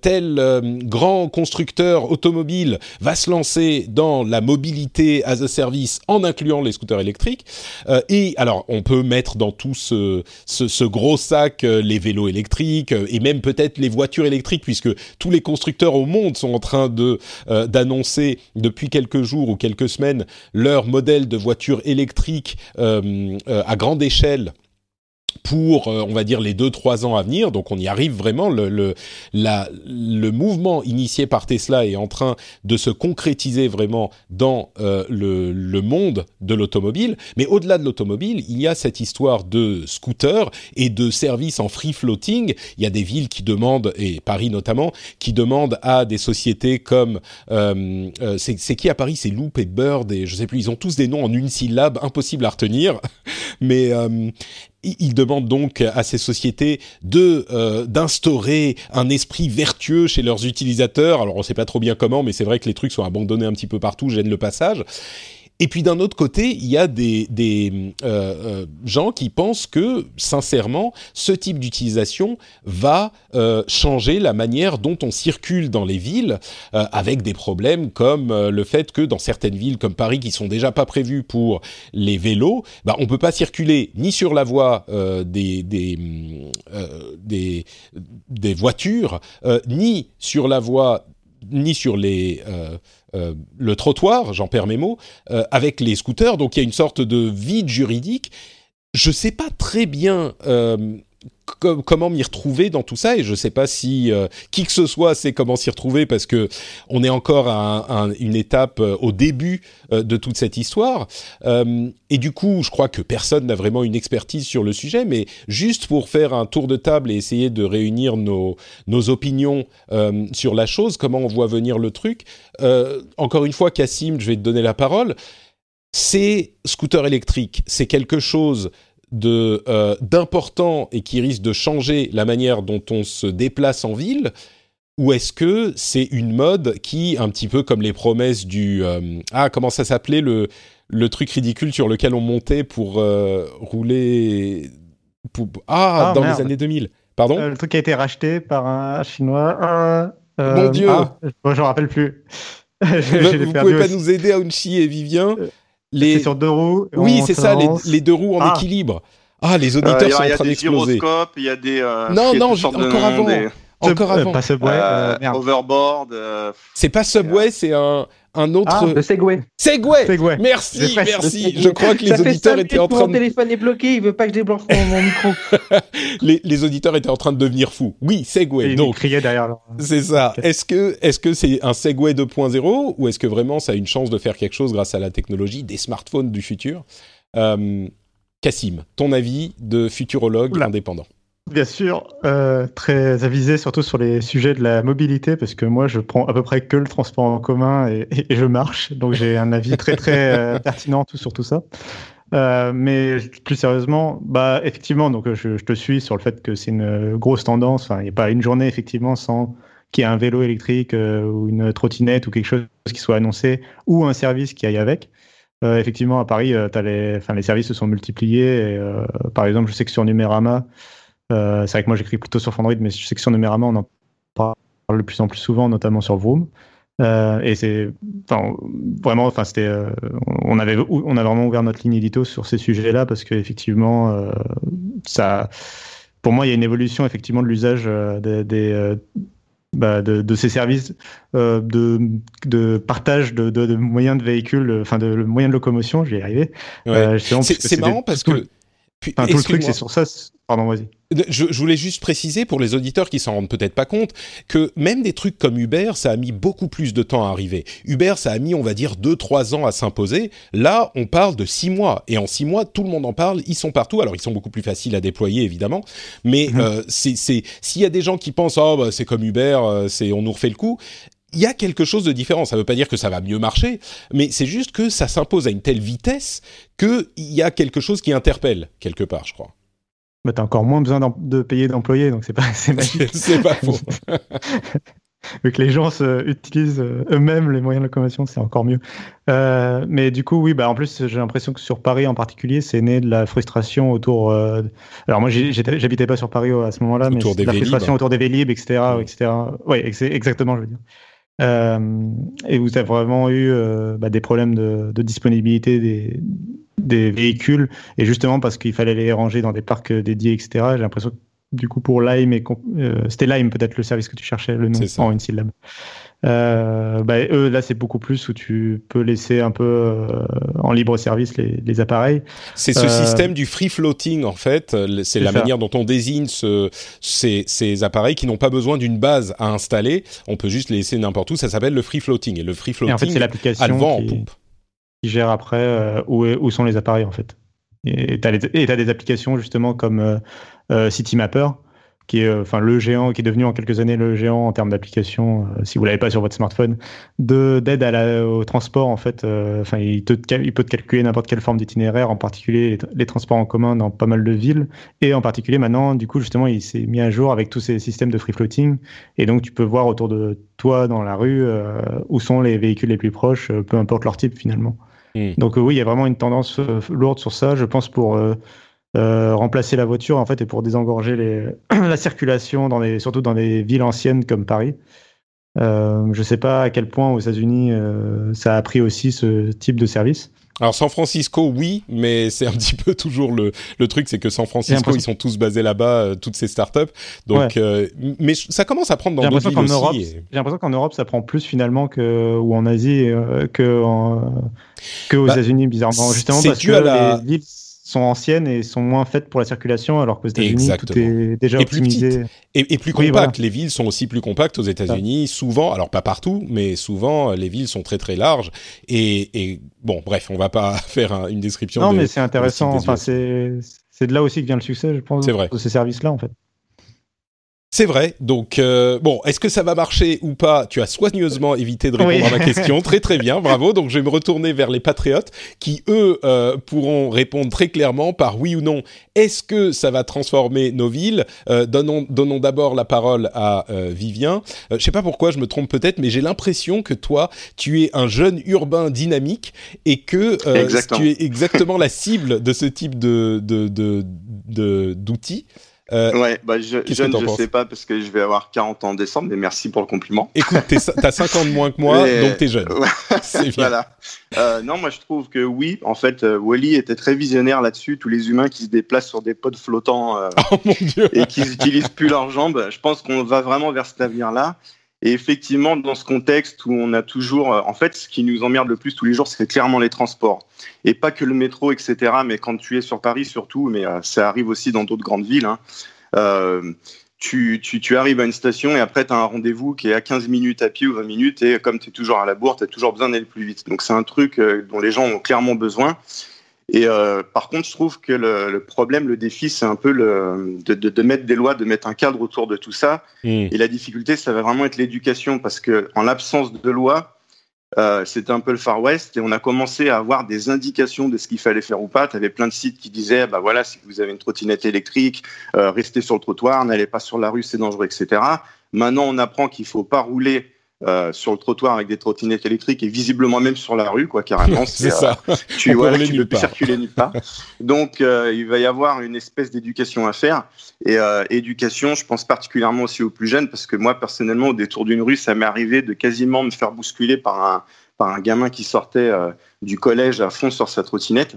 tel grand constructeur automobile va se lancer dans la mobilité as a service en incluant les scooters électriques. et alors, on peut mettre dans tout ce, ce, ce gros sac les vélos électriques et même peut-être les voitures électriques, puisque tous les constructeurs au monde sont en train de d'annoncer depuis quelques jours ou quelques semaines leur modèle de voiture électrique à grande échelle pour, euh, on va dire, les deux trois ans à venir. Donc, on y arrive vraiment. Le, le, la, le mouvement initié par Tesla est en train de se concrétiser vraiment dans euh, le, le, monde de l'automobile. Mais au-delà de l'automobile, il y a cette histoire de scooter et de services en free floating. Il y a des villes qui demandent, et Paris notamment, qui demandent à des sociétés comme euh c'est qui à Paris, c'est Loop et Bird et je sais plus, ils ont tous des noms en une syllabe, impossible à retenir. Mais il demande donc à ces sociétés de euh, d'instaurer un esprit vertueux chez leurs utilisateurs. Alors on ne sait pas trop bien comment, mais c'est vrai que les trucs sont abandonnés un petit peu partout, gênent le passage. Et puis d'un autre côté, il y a des, euh, euh, gens qui pensent que, sincèrement, ce type d'utilisation va euh, changer la manière dont on circule dans les villes, avec des problèmes comme le fait que dans certaines villes comme Paris, qui sont déjà pas prévues pour les vélos, bah, on peut pas circuler ni sur la voie des, voitures, ni sur la voie ni sur les euh, le trottoir, j'en perds mes mots, euh, avec les scooters. Donc il y a une sorte de vide juridique. Je ne sais pas très bien euh, comment m'y retrouver dans tout ça et je ne sais pas si euh, qui que ce soit sait comment s'y retrouver parce que on est encore à, une étape euh, au début euh, de toute cette histoire. Et du coup je crois que personne n'a vraiment une expertise sur le sujet mais juste pour faire un tour de table et essayer de réunir nos, nos opinions sur la chose comment on voit venir le truc encore une fois Cassim je vais te donner la parole. C'est scooter électrique c'est quelque chose de euh, d'important et qui risque de changer la manière dont on se déplace en ville ou est-ce que c'est une mode qui, un petit peu comme les promesses du... Euh, ah, comment ça s'appelait le, le truc ridicule sur lequel on montait pour euh, rouler... ah, ah, dans les années 2000. Pardon Le truc qui a été racheté par un Chinois. Mon Dieu ah, Je ne rappelle plus. Vous pouvez pas nous aider, Aounchi et Vivien les... C'est sur deux roues. Oui, c'est ça, les, deux roues en ah. équilibre. Ah, les auditeurs euh, sont en train d'exploser. Il y a des euh, non, non, encore avant. Encore avant. Pas Subway, euh, Overboard. C'est pas Subway, c'est un, un autre. Ah, le Segway. Segway. Segway. Merci, merci. Je crois que les auditeurs étaient en train. Mon téléphone est bloqué, il veut pas que je débloque mon, micro. les, les, auditeurs étaient en train de devenir fous. Oui, Segway. donc. criait derrière. C'est ça. Est-ce que est-ce que c'est un Segway 2.0 ou est-ce que vraiment ça a une chance de faire quelque chose grâce à la technologie des smartphones du futur? Euh, Cassim, ton avis de futurologue indépendant Bien sûr, euh, très avisé surtout sur les sujets de la mobilité, parce que moi je prends à peu près que le transport en commun et, je marche, donc j'ai un avis très très euh, pertinent tout, sur tout ça. Euh, mais plus sérieusement, bah effectivement, donc je, te suis sur le fait que c'est une grosse tendance. Enfin, il n'y a pas une journée effectivement sans qu'il y ait un vélo électrique ou une trottinette ou quelque chose qui soit annoncé ou un service qui aille avec. effectivement, à Paris, as les, services se sont multipliés. Et, par exemple, je sais que sur Numérama, euh, c'est vrai que moi j'écris plutôt sur Android, mais je sais que sur Numérama, on en parle de plus en plus souvent, notamment sur Vroom. Euh, et c'est, enfin, vraiment, enfin, c'était, euh, on avait, on a vraiment ouvert notre ligne édito sur ces sujets-là parce qu'effectivement, ça, pour moi, il y a une évolution effectivement de l'usage des, bah, de, ces services de, de, partage de, de, moyens de véhicules, enfin de, moyens de locomotion, je vais y arriver. c'est marrant parce que tout le truc, c'est sur ça. Pardon, vas-y. Je, voulais juste préciser pour les auditeurs qui s'en rendent peut-être pas compte que même des trucs comme Uber, ça a mis beaucoup plus de temps à arriver. Uber, ça a mis, on va dire, 2-3 ans à s'imposer. Là, on parle de 6 mois. Et en 6 mois, tout le monde en parle. Ils sont partout. Alors, ils sont beaucoup plus faciles à déployer, évidemment. Mais mhm. euh, c'est s'il y a des gens qui pensent, oh, bah, c'est comme Uber, euh, c'est on nous refait le coup il y a quelque chose de différent. Ça ne veut pas dire que ça va mieux marcher, mais c'est juste que ça s'impose à une telle vitesse qu'il y a quelque chose qui interpelle quelque part, je crois. Bah, as encore moins besoin de payer d'employés, donc c'est pas c'est pas faux. Vu que les gens se, utilisent euh, eux-mêmes les moyens de locomotion, c'est encore mieux. Euh, mais du coup, oui, bah en plus, j'ai l'impression que sur Paris en particulier, c'est né de la frustration autour. Euh, alors moi, j'habitais pas sur Paris à ce moment-là, mais de la frustration autour des Vélib, etc., etc. Oui, exactement, je veux dire. Euh, et vous avez vraiment eu euh, bah, des problèmes de, de disponibilité des, des, véhicules, et justement parce qu'il fallait les ranger dans des parcs dédiés, etc. J'ai l'impression que du coup pour Lime, et euh, c'était Lime peut-être le service que tu cherchais, le nom en une syllabe. Euh, bah, eux, là, c'est beaucoup plus où tu peux laisser un peu euh, en libre service les, les appareils. C'est ce système du free floating, en fait. C'est la ça. manière dont on désigne ce, ces, ces, appareils qui n'ont pas besoin d'une base à installer. On peut juste les laisser n'importe où. Ça s'appelle le free floating. Et le free floating, en fait, c'est l'application qui, qui, gère après euh, où, où, sont les appareils, en fait. Et tu as, as, des applications, justement, comme CityMapper qui est enfin le géant, qui est devenu en quelques années le géant en termes d'application, euh, si vous l'avez pas sur votre smartphone, de d'aide au transport en fait. Euh, enfin, il, te, il peut te calculer n'importe quelle forme d'itinéraire, en particulier les, les, transports en commun dans pas mal de villes, et en particulier maintenant, du coup justement, il s'est mis à jour avec tous ces systèmes de free floating, et donc tu peux voir autour de toi dans la rue euh, où sont les véhicules les plus proches, peu importe leur type finalement. Mmh. Donc oui, il y a vraiment une tendance lourde sur ça, je pense pour euh, remplacer la voiture en fait et pour désengorger les, la circulation dans les, surtout dans des villes anciennes comme Paris. Euh, je ne sais pas à quel point aux États-Unis euh, ça a pris aussi ce type de service. Alors San Francisco, oui, mais c'est un petit peu toujours le, le truc, c'est que San Francisco, ils sont tous basés là-bas, euh, toutes ces startups. Donc, ouais. euh, mais ça commence à prendre dans d'autres villes aussi. Europe, et... J'ai l'impression qu'en Europe, ça prend plus finalement que ou en Asie euh, que, en, que aux bah, États-Unis, bizarrement. Justement parce que la... les villes sont anciennes et sont moins faites pour la circulation, alors qu'aux États-Unis, tout est déjà et optimisé. Plus et, et, plus oui, compact. Voilà. Les villes sont aussi plus compactes aux États-Unis. Souvent, alors pas partout, mais souvent, les villes sont très très larges. Et, et bon, bref, on va pas faire un, une description. Non, de, mais c'est intéressant. Enfin, c'est de là aussi que vient le succès, je pense, de ces services-là, en fait. C'est vrai. Donc, euh, bon, est-ce que ça va marcher ou pas? Tu as soigneusement évité de répondre oui. à ma question. très, très bien. Bravo. Donc, je vais me retourner vers les patriotes qui, eux, euh, pourront répondre très clairement par oui ou non. Est-ce que ça va transformer nos villes? Euh, Donnons, donnons d'abord la parole à euh, Vivien. je sais pas pourquoi, je me trompe peut-être, mais j'ai l'impression que toi, tu es un jeune urbain dynamique et que tu es exactement la cible de ce type de, de, de, de d'outils. Euh, ouais, bah je, jeune, je sais pas parce que je vais avoir 40 ans en décembre, mais merci pour le compliment. Écoute, t'as 5 ans de moins que moi, mais... donc t'es jeune. c'est bien. Voilà. Euh, non, moi je trouve que oui, en fait, euh, Wally était très visionnaire là-dessus. Tous les humains qui se déplacent sur des pods flottants euh, oh, et qui n'utilisent plus leurs jambes, je pense qu'on va vraiment vers cet avenir-là. Et effectivement, dans ce contexte où on a toujours, en fait, ce qui nous emmerde le plus tous les jours, c'est clairement les transports. Et pas que le métro, etc. Mais quand tu es sur Paris, surtout, mais euh, ça arrive aussi dans d'autres grandes villes. Hein, euh, tu, arrives à une station et après, tu as un rendez-vous qui est à 15 minutes à pied ou 20 minutes. Et comme tu es toujours à la bourre, tu as toujours besoin d'aller plus vite. Donc, c'est un truc euh, dont les gens ont clairement besoin. Et euh, par contre, je trouve que le, le problème, le défi, c'est un peu le, de, de, de, mettre des lois, de mettre un cadre autour de tout ça. Mmh. Et la difficulté, ça va vraiment être l'éducation, parce que en l'absence de loi, euh, c'était un peu le Far West et on a commencé à avoir des indications de ce qu'il fallait faire ou pas. Tu avais plein de sites qui disaient, bah voilà, si vous avez une trottinette électrique, euh, restez sur le trottoir, n'allez pas sur la rue, c'est dangereux, etc. Maintenant, on apprend qu'il faut pas rouler euh, sur le trottoir avec des trottinettes électriques et visiblement même sur la rue, quoi, carrément. c'est ça. Euh, tu vois, tu peux plus circuler nulle part. Donc, euh, il va y avoir une espèce d'éducation à faire. Et éducation, je pense particulièrement aussi aux plus jeunes, parce que moi, personnellement, au détour d'une rue, ça m'est arrivé de quasiment me faire bousculer par un, par un gamin qui sortait euh, du collège à fond sur sa trottinette.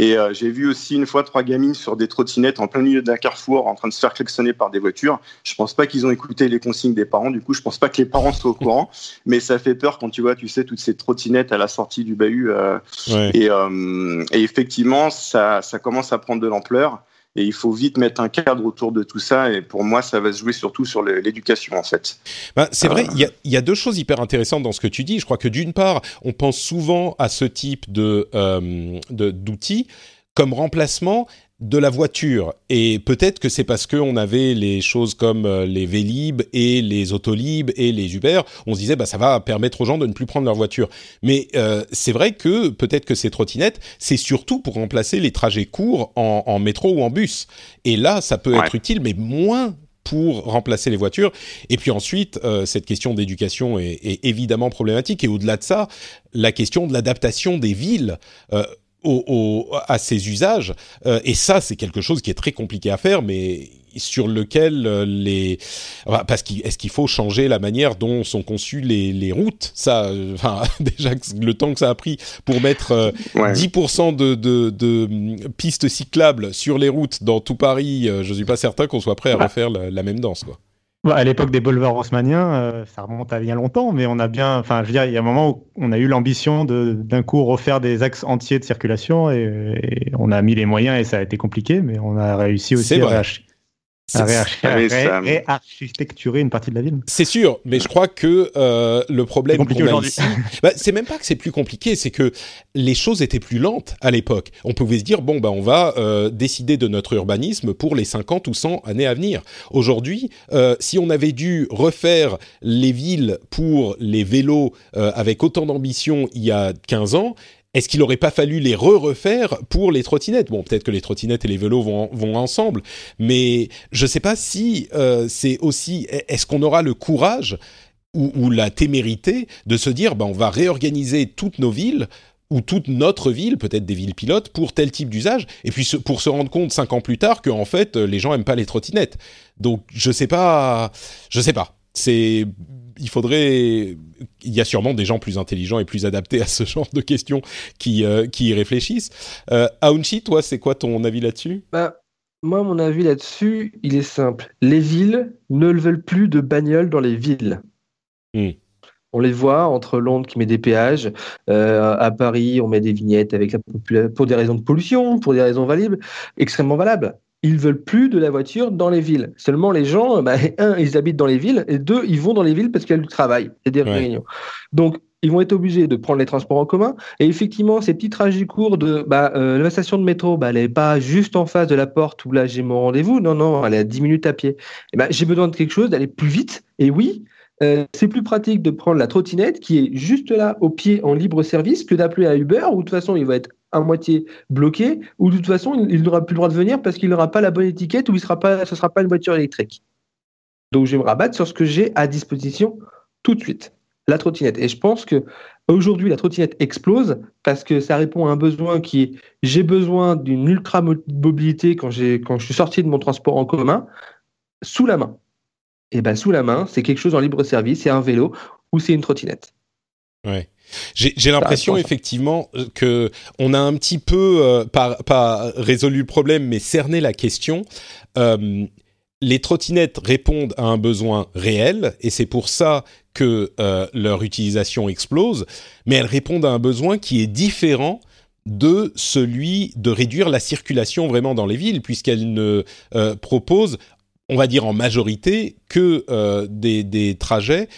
Et euh, j'ai vu aussi une fois trois gamines sur des trottinettes en plein milieu d'un carrefour en train de se faire klaxonner par des voitures. Je pense pas qu'ils ont écouté les consignes des parents. Du coup, je pense pas que les parents soient au courant. Mais ça fait peur quand tu vois, tu sais, toutes ces trottinettes à la sortie du bahut. Euh, ouais. et, euh, et, effectivement, ça, ça commence à prendre de l'ampleur. Et il faut vite mettre un cadre autour de tout ça. Et pour moi, ça va se jouer surtout sur l'éducation, en fait. Bah, c'est vrai, il y, a, y, a, deux choses hyper intéressantes dans ce que tu dis. Je crois que d'une part, on pense souvent à ce type de euh, d'outils comme remplacement de la voiture. Et peut-être que c'est parce qu'on avait les choses comme euh, les Vélib et les Autolib et les Uber, on se disait bah ça va permettre aux gens de ne plus prendre leur voiture. Mais euh, c'est vrai que peut-être que ces trottinettes, c'est surtout pour remplacer les trajets courts en, en, métro ou en bus. Et là, ça peut ouais. être utile, mais moins pour remplacer les voitures. Et puis ensuite, euh, cette question d'éducation est, est, évidemment problématique. Et au-delà de ça, la question de l'adaptation des villes. Euh, au, au, à ces usages. Euh, et ça, c'est quelque chose qui est très compliqué à faire, mais sur lequel euh, les parce qu'il est-ce qu'il faut changer la manière dont sont conçues les, les routes? Ça euh, enfin déjà le temps que ça a pris pour mettre euh, ouais. 10% de, de, de, pistes cyclables sur les routes dans tout Paris euh, je suis pas certain qu'on soit prêt à refaire la, la même danse quoi Bah, à l'époque des boulevards haussmanniens, euh, ça remonte à bien longtemps, mais on a bien, enfin, je veux dire, il y a un moment où on a eu l'ambition de d'un coup refaire des axes entiers de circulation et, on a mis les moyens et ça a été compliqué, mais on a réussi aussi à, réarchitecturer une partie de la ville. C'est sûr, mais je crois que euh, le problème qu'on a ici, bah, c'est même pas que c'est plus compliqué, c'est que les choses étaient plus lentes à l'époque. On pouvait se dire bon bah on va euh, décider de notre urbanisme pour les 50 ou 100 années à venir. Aujourd'hui, euh, si on avait dû refaire les villes pour les vélos euh, avec autant d'ambition il y a 15 ans, est-ce qu'il n'aurait pas fallu les re-refaire pour les trottinettes? Bon, peut-être que les trottinettes et les vélos vont, vont ensemble, mais je ne sais pas si euh, c'est aussi... Est-ce qu'on aura le courage ou, ou, la témérité de se dire, ben, on va réorganiser toutes nos villes ou toute notre ville, peut-être des villes pilotes, pour tel type d'usage, et puis pour se rendre compte cinq ans plus tard qu'en fait les gens aiment pas les trottinettes? Donc je sais pas, je sais pas. C'est il faudrait. Il y a sûrement des gens plus intelligents et plus adaptés à ce genre de questions qui, euh, qui y réfléchissent. Euh, Aounchi, toi, c'est quoi ton avis là-dessus? Bah, Moi, mon avis là-dessus, il est simple. Les villes ne veulent plus de bagnoles dans les villes. Hmm. On les voit entre Londres qui met des péages, euh, à Paris on met des vignettes avec la pour des raisons de pollution, pour des raisons valibles, extrêmement valables ils veulent plus de la voiture dans les villes. Seulement, les gens, bah, un, ils habitent dans les villes, et deux, ils vont dans les villes parce qu'il y a du travail et des réunions. Donc, ils vont être obligés de prendre les transports en commun. Et effectivement, ces petits trajets courts de bah, euh, la station de métro, bah, elle n'est pas juste en face de la porte où là j'ai mon rendez-vous. Non, non, elle est à 10 minutes à pied. Et ben, j'ai besoin de quelque chose, d'aller plus vite. Et oui, euh, c'est plus pratique de prendre la trottinette qui est juste là au pied en libre service que d'appeler à Uber où de toute façon il va être à moitié bloqué, ou de toute façon, il, n'aura plus le droit de venir parce qu'il n'aura pas la bonne étiquette ou il sera pas, ce ne sera pas une voiture électrique. Donc, je vais me rabattre sur ce que j'ai à disposition tout de suite, la trottinette. Et je pense que aujourd'hui, la trottinette explose parce que ça répond à un besoin qui est j'ai besoin d'une ultra mobilité quand, quand je suis sorti de mon transport en commun sous la main. Et ben sous la main, c'est quelque chose en libre service, c'est un vélo ou c'est une trottinette. J'ai l'impression effectivement que on a un petit peu euh, pas, résolu le problème, mais cerné la question. Euh, les trottinettes répondent à un besoin réel et c'est pour ça que euh, leur utilisation explose, mais elles répondent à un besoin qui est différent de celui de réduire la circulation vraiment dans les villes, puisqu'elles ne proposent on va dire en majorité, que des, des, trajets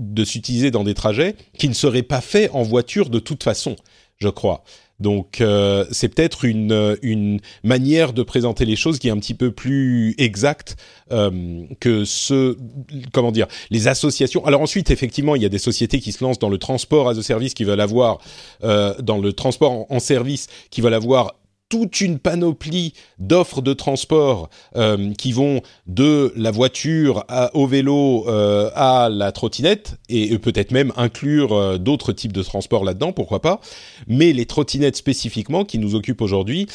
de s'utiliser dans des trajets qui ne seraient pas faits en voiture de toute façon, je crois. Donc euh, c'est peut-être une, euh, une manière de présenter les choses qui est un petit peu plus exacte euh, que ce comment dire les associations. Alors ensuite effectivement il y a des sociétés qui se lancent dans le transport as a service qui veulent avoir dans le transport en service qui veulent avoir toute une panoplie d'offres de transport euh, qui vont de la voiture au vélo euh, à la trottinette et peut-être même inclure euh, d'autres types de transports là-dedans, pourquoi pas. Mais les trottinettes spécifiquement qui nous occupent aujourd'hui,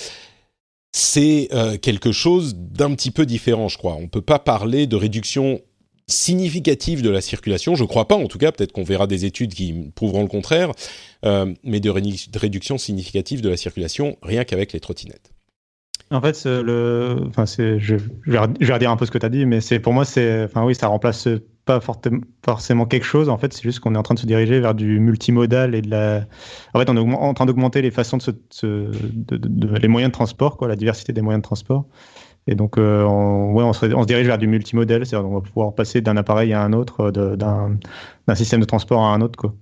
c'est quelque chose d'un petit peu différent, je crois. On peut pas parler de réduction significative de la circulation. Je crois pas, en tout cas, peut-être qu'on verra des études qui prouveront le contraire, euh, mais de, réduction significative de la circulation rien qu'avec les trottinettes. En fait, je, je, vais redire un peu ce que tu as dit, mais pour moi, c'est, enfin oui, ça remplace pas forcément quelque chose. En fait, c'est juste qu'on est en train de se diriger vers du multimodal et de la. En fait, on est en train d'augmenter les façons de, se, les moyens de transport, quoi, la diversité des moyens de transport. Et donc, euh, on, ouais, on, se, on, se, dirige vers du multimodèle, c'est-à-dire qu'on va pouvoir passer d'un appareil à un autre, d'un système de transport à un autre. Quoi.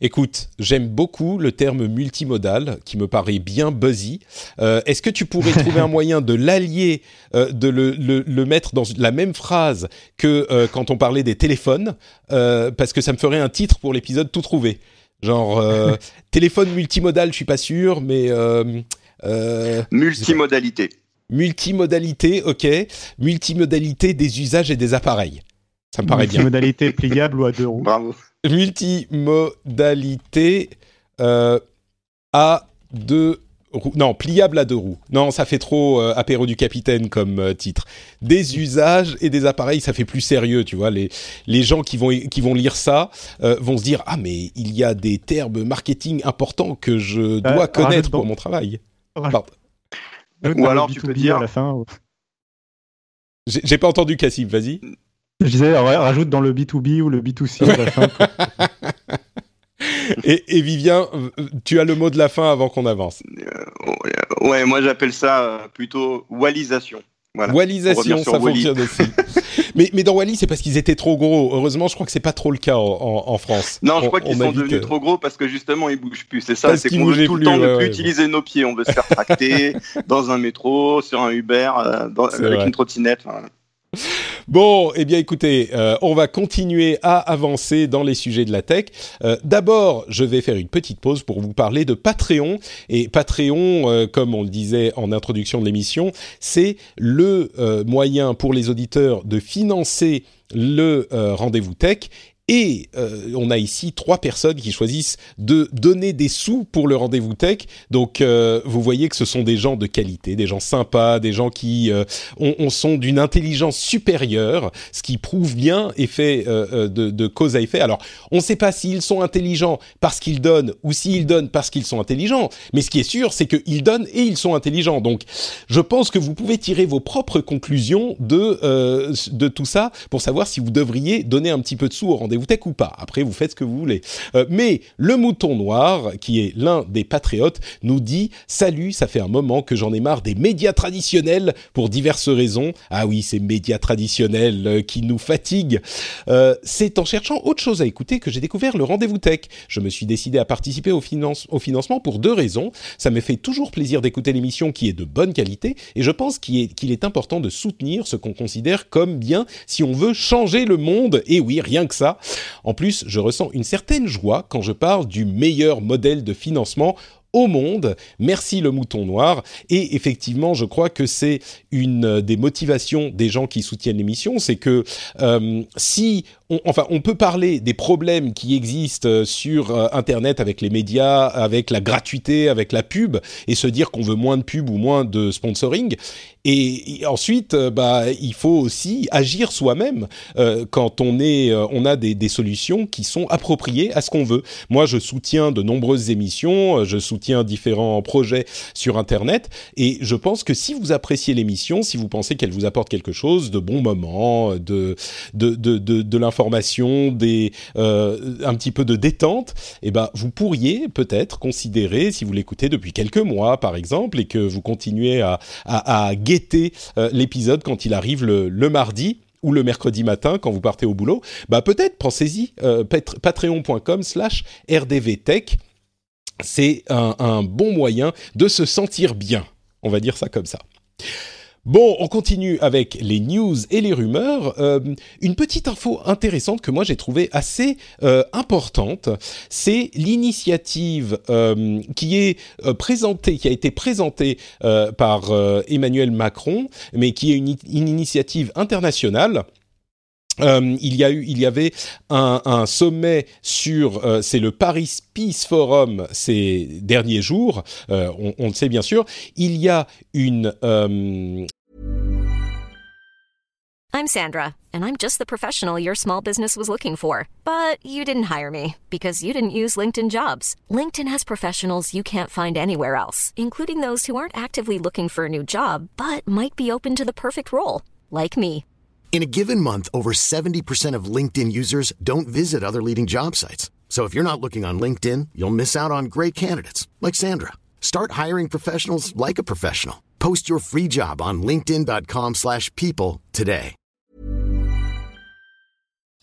Écoute, j'aime beaucoup le terme multimodal qui me paraît bien buzzy. Euh, est-ce que tu pourrais trouver un moyen de l'allier, euh, de le, le, le, mettre dans la même phrase que euh, quand on parlait des téléphones Parce que ça me ferait un titre pour l'épisode tout trouvé. Genre, téléphone multimodal, je suis pas sûr, mais... Multimodalité. Multimodalité, ok. Multimodalité des usages et des appareils. Ça me paraît bien. Multimodalité pliable ou à deux roues. Bravo. Multimodalité euh, à deux roues. Non, pliable à deux roues. Non, ça fait trop euh, apéro du capitaine comme euh, titre. Des usages et des appareils, ça fait plus sérieux, tu vois. Les, les gens qui vont, qui vont lire ça vont se dire Ah, mais il y a des termes marketing importants que je dois connaître pour mon travail. Pardon. Ou alors tu peux dire à la fin. J'ai pas entendu Cassim, vas-y. Je disais, rajoute dans le B2B ou le B2C à la fin. et, et, Vivien, tu as le mot de la fin avant qu'on avance. Euh, ouais, moi j'appelle ça euh, plutôt wallisation. Voilà, Wallisation, ça fonctionne aussi. mais, mais dans Wally, c'est parce qu'ils étaient trop gros. Heureusement, je crois que c'est pas trop le cas en, en, France. Non, je crois qu'ils sont devenus trop gros parce que justement, ils bougent plus. C'est ça, c'est qu'on veut tout le temps ne plus utiliser nos pieds. On veut se faire tracter dans un métro, sur un Uber, euh, dans, avec une trottinette. Voilà. Bon, eh bien écoutez, euh, on va continuer à avancer dans les sujets de la tech. Euh, D'abord, je vais faire une petite pause pour vous parler de Patreon. Et Patreon, euh, comme on le disait en introduction de l'émission, c'est le moyen pour les auditeurs de financer le rendez-vous tech et euh, on a ici trois personnes qui choisissent de donner des sous pour le rendez-vous tech. Donc euh, vous voyez que ce sont des gens de qualité, des gens sympas, des gens qui euh, on, sont d'une intelligence supérieure, ce qui prouve bien effet de, de, cause à effet. Alors on ne sait pas s'ils sont intelligents parce qu'ils donnent ou s'ils donnent parce qu'ils sont intelligents, mais ce qui est sûr c'est qu'ils donnent et ils sont intelligents. Donc je pense que vous pouvez tirer vos propres conclusions de de tout ça pour savoir si vous devriez donner un petit peu de sous au rendez-vous tech ou pas. Après, vous faites ce que vous voulez. Euh, mais le mouton noir, qui est l'un des patriotes, nous dit Salut, ça fait un moment que j'en ai marre des médias traditionnels pour diverses raisons. Ah oui, ces médias traditionnels euh, qui nous fatiguent. Euh, c'est en cherchant autre chose à écouter que j'ai découvert le rendez-vous tech. Je me suis décidé à participer au, finance, au financement pour deux raisons. Ça me fait toujours plaisir d'écouter l'émission qui est de bonne qualité et je pense qu'il est important de soutenir ce qu'on considère comme bien si on veut changer le monde. Et oui, rien que ça. En plus, je ressens une certaine joie quand je parle du meilleur modèle de financement au monde. Merci le mouton noir. Et effectivement, je crois que c'est une des motivations des gens qui soutiennent l'émission, c'est que euh, si on, enfin, on peut parler des problèmes qui existent euh, sur euh, Internet avec les médias, avec la gratuité, avec la pub, et se dire qu'on veut moins de pub ou moins de sponsoring. Et, ensuite, euh, bah, il faut aussi agir soi-même quand on est, on a des, solutions qui sont appropriées à ce qu'on veut. Moi, je soutiens de nombreuses émissions, je soutiens différents projets sur Internet, et je pense que si vous appréciez l'émission, si vous pensez qu'elle vous apporte quelque chose, de bons moments, de, de l'information des euh, un petit peu de détente, eh ben vous pourriez peut-être considérer, si vous l'écoutez depuis quelques mois par exemple, et que vous continuez à, guetter euh, l'épisode quand il arrive le, mardi ou le mercredi matin quand vous partez au boulot, bah peut-être pensez-y, euh, patreon.com slash rdvtech, c'est un bon moyen de se sentir bien, on va dire ça comme ça. Bon, on continue avec les news et les rumeurs. Euh, une petite info intéressante que moi j'ai trouvée assez euh, importante, c'est l'initiative euh, qui est présentée, qui a été présentée par Emmanuel Macron, mais qui est une initiative internationale euh, il y a eu, il y avait un, sommet sur, euh, c'est le Paris Peace Forum ces derniers jours. Euh, on, on, le sait bien sûr. Il y a une. Euh, I'm Sandra, and I'm just the professional your small business was looking for, but you didn't hire me because you didn't use LinkedIn Jobs. LinkedIn has professionals you can't find anywhere else, including those who aren't actively looking for a new job but might be open to the perfect role, like me. In a given month, over 70% of LinkedIn users don't visit other leading job sites. So if you're not looking on LinkedIn, you'll miss out on great candidates like Sandra. Start hiring professionals like a professional. Post your free job on linkedin.com/people today.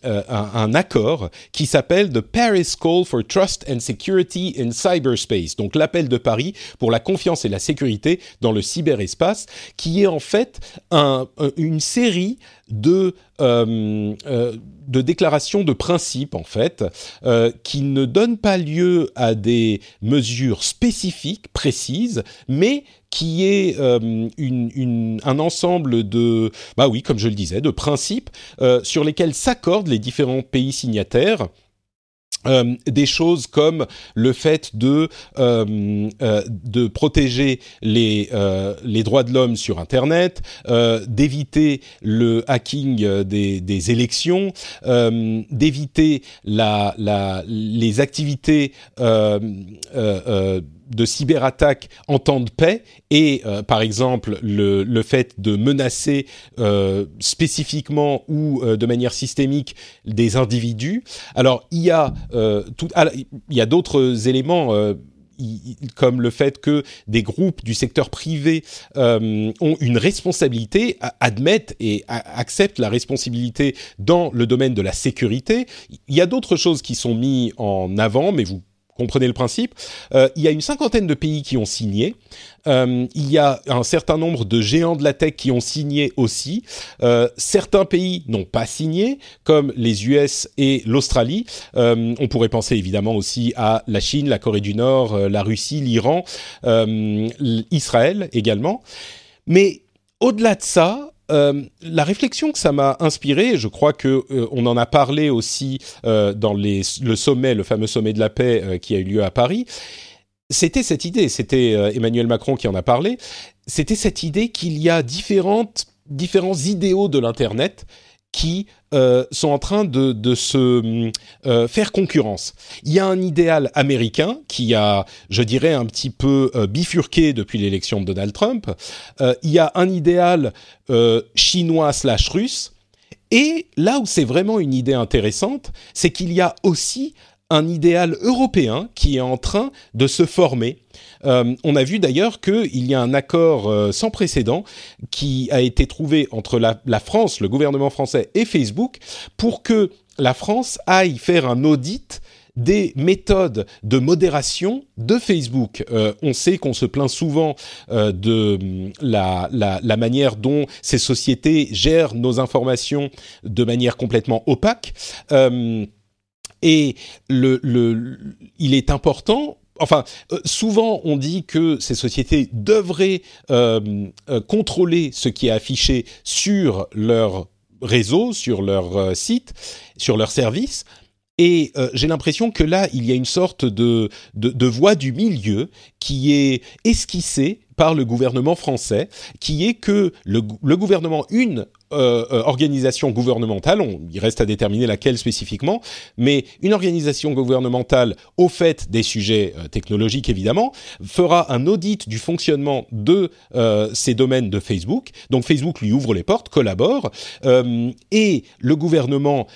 Euh, un, accord qui s'appelle The Paris Call for Trust and Security in Cyberspace, donc l'appel de Paris pour la confiance et la sécurité dans le cyberespace, qui est en fait un, une série de, euh, euh, de déclarations de principe, en fait, euh, qui ne donnent pas lieu à des mesures spécifiques, précises, mais qui est un ensemble de, bah oui, comme je le disais, de principes sur lesquels s'accordent les différents pays signataires euh, des choses comme le fait de euh, euh, de protéger les euh, les droits de l'homme sur internet, euh, d'éviter le hacking des, des élections, d'éviter la, la les activités de cyberattaques en temps de paix et, par exemple, le, le, fait de menacer spécifiquement ou de manière systémique des individus. Alors, il y a, tout, il y a d'autres éléments comme le fait que des groupes du secteur privé euh, ont une responsabilité, admettent et acceptent la responsabilité dans le domaine de la sécurité. Il y a d'autres choses qui sont mises en avant, mais vous comprenez le principe. Euh, il y a une cinquantaine de pays qui ont signé. Euh, il y a un certain nombre de géants de la tech qui ont signé aussi. Euh, certains pays n'ont pas signé, comme les US et l'Australie. on pourrait penser évidemment aussi à la Chine, la Corée du Nord, la Russie, l'Iran, Israël également. Mais au-delà de ça, euh, la réflexion que ça m'a inspiré, je crois que euh, on en a parlé aussi euh, dans le sommet, le fameux sommet de la paix qui a eu lieu à Paris. C'était cette idée, c'était Emmanuel Macron qui en a parlé. C'était cette idée qu'il y a différentes différents idéaux de l'internet qui euh, sont en train de, se euh, faire concurrence. Il y a un idéal américain qui a, je dirais, un petit peu euh, bifurqué depuis l'élection de Donald Trump. Il y a un idéal euh, chinois slash russe. Et là où c'est vraiment une idée intéressante, c'est qu'il y a aussi un idéal européen qui est en train de se former. Euh, on a vu d'ailleurs qu'il y a un accord euh, sans précédent qui a été trouvé entre la, France, le gouvernement français et Facebook pour que la France aille faire un audit des méthodes de modération de Facebook. Euh, on sait qu'on se plaint souvent de la, la, manière dont ces sociétés gèrent nos informations de manière complètement opaque. Et il est important enfin, euh, souvent on dit que ces sociétés devraient euh, euh, contrôler ce qui est affiché sur leur réseau, sur leur site, sur leur service. Et j'ai l'impression que là, il y a une sorte de, voie du milieu qui est esquissée par le gouvernement français, qui est que le, gouvernement, une euh, euh, organisation gouvernementale, il reste à déterminer laquelle spécifiquement, mais une organisation gouvernementale au fait des sujets euh, technologiques évidemment, fera un audit du fonctionnement de ces domaines de Facebook. Donc Facebook lui ouvre les portes, collabore, et le gouvernement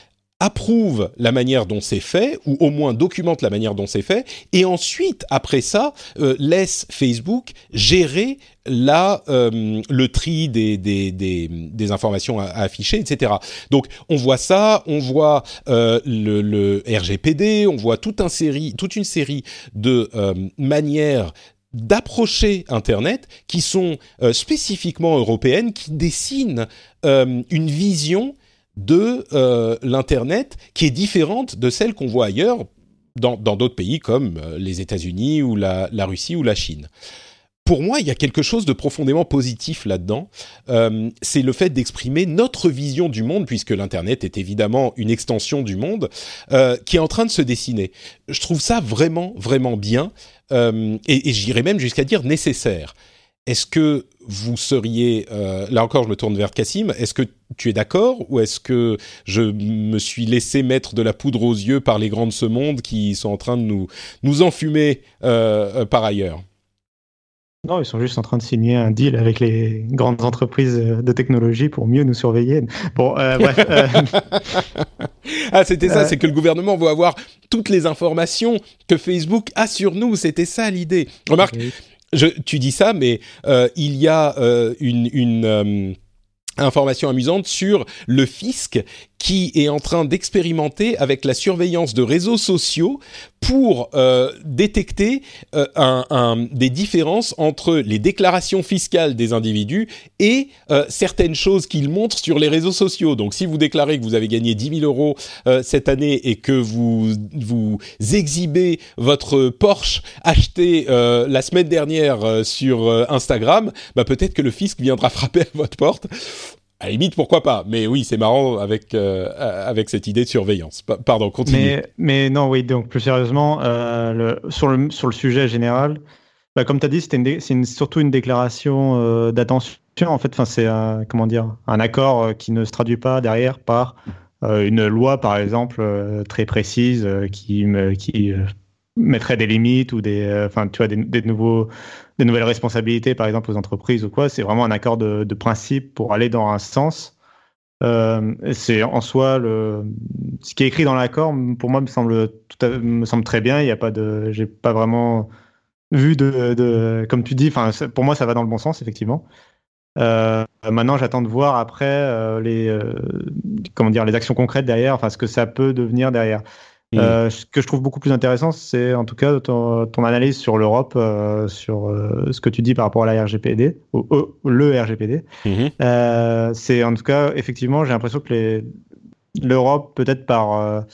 approuve la manière dont c'est fait, ou au moins documente la manière dont c'est fait, et ensuite, après ça, euh, laisse Facebook gérer euh, le tri des, des, des, informations à, afficher, etc. Donc, on voit ça, on voit euh, le, RGPD, on voit toute, série, toute une série de manières d'approcher Internet qui sont spécifiquement européennes, qui dessinent une vision de euh, l'Internet qui est différente de celle qu'on voit ailleurs dans d'autres pays comme euh, les États-Unis ou la, Russie ou la Chine. Pour moi, il y a quelque chose de profondément positif là-dedans. Euh, c'est le fait d'exprimer notre vision du monde, puisque l'Internet est évidemment une extension du monde, qui est en train de se dessiner. Je trouve ça vraiment, vraiment bien, et, et j'irais même jusqu'à dire nécessaire. Est-ce que vous seriez, euh, là encore je me tourne vers Cassim, est-ce que tu es d'accord ou est-ce que je me suis laissé mettre de la poudre aux yeux par les grands de ce monde qui sont en train de nous, nous enfumer euh, euh, par ailleurs? Non, ils sont juste en train de signer un deal avec les grandes entreprises de technologie pour mieux nous surveiller. Bon, euh, bref. Euh... ah, c'était ça, euh... c'est que le gouvernement veut avoir toutes les informations que Facebook a sur nous. C'était ça l'idée. Remarque, tu dis ça, mais euh, il y a euh, une, une euh, information amusante sur le fisc qui est en train d'expérimenter avec la surveillance de réseaux sociaux pour euh, détecter euh, un, un, des différences entre les déclarations fiscales des individus et euh, certaines choses qu'ils montrent sur les réseaux sociaux. Donc, si vous déclarez que vous avez gagné 10 000 euros euh, cette année et que vous vous exhibez votre Porsche acheté euh, la semaine dernière euh, sur Instagram, bah peut-être que le fisc viendra frapper à votre porte à la limite, pourquoi pas Mais oui, c'est marrant avec, euh, avec cette idée de surveillance. Pa pardon, continue. Mais, non, oui, donc plus sérieusement, euh, sur, le, sur le sujet général, bah, comme tu as dit, c'est surtout une déclaration euh, d'attention. En fait, c'est un, comment dire, un accord euh, qui ne se traduit pas derrière par euh, une loi, par exemple, euh, très précise qui, qui mettrait des limites ou des, enfin, tu vois, des, nouveaux, des nouvelles responsabilités, par exemple, aux entreprises ou quoi. C'est vraiment un accord de, de, principe pour aller dans un sens. Euh, c'est en soi le, ce qui est écrit dans l'accord. Pour moi, me semble tout me semble très bien. Il n'y a pas de, j'ai pas vraiment vu de, de, comme tu dis. Enfin, pour moi, ça va dans le bon sens, effectivement. Euh, maintenant, j'attends de voir après euh, les, euh, comment dire, les actions concrètes derrière, enfin ce que ça peut devenir derrière. Mm. Euh, ce que je trouve beaucoup plus intéressant, c'est en tout cas ton, ton analyse sur l'Europe, euh, sur euh, ce que tu dis par rapport à la RGPD, ou, le RGPD. Mm-hmm. c'est en tout cas, effectivement, j'ai l'impression que l'Europe, peut-être par,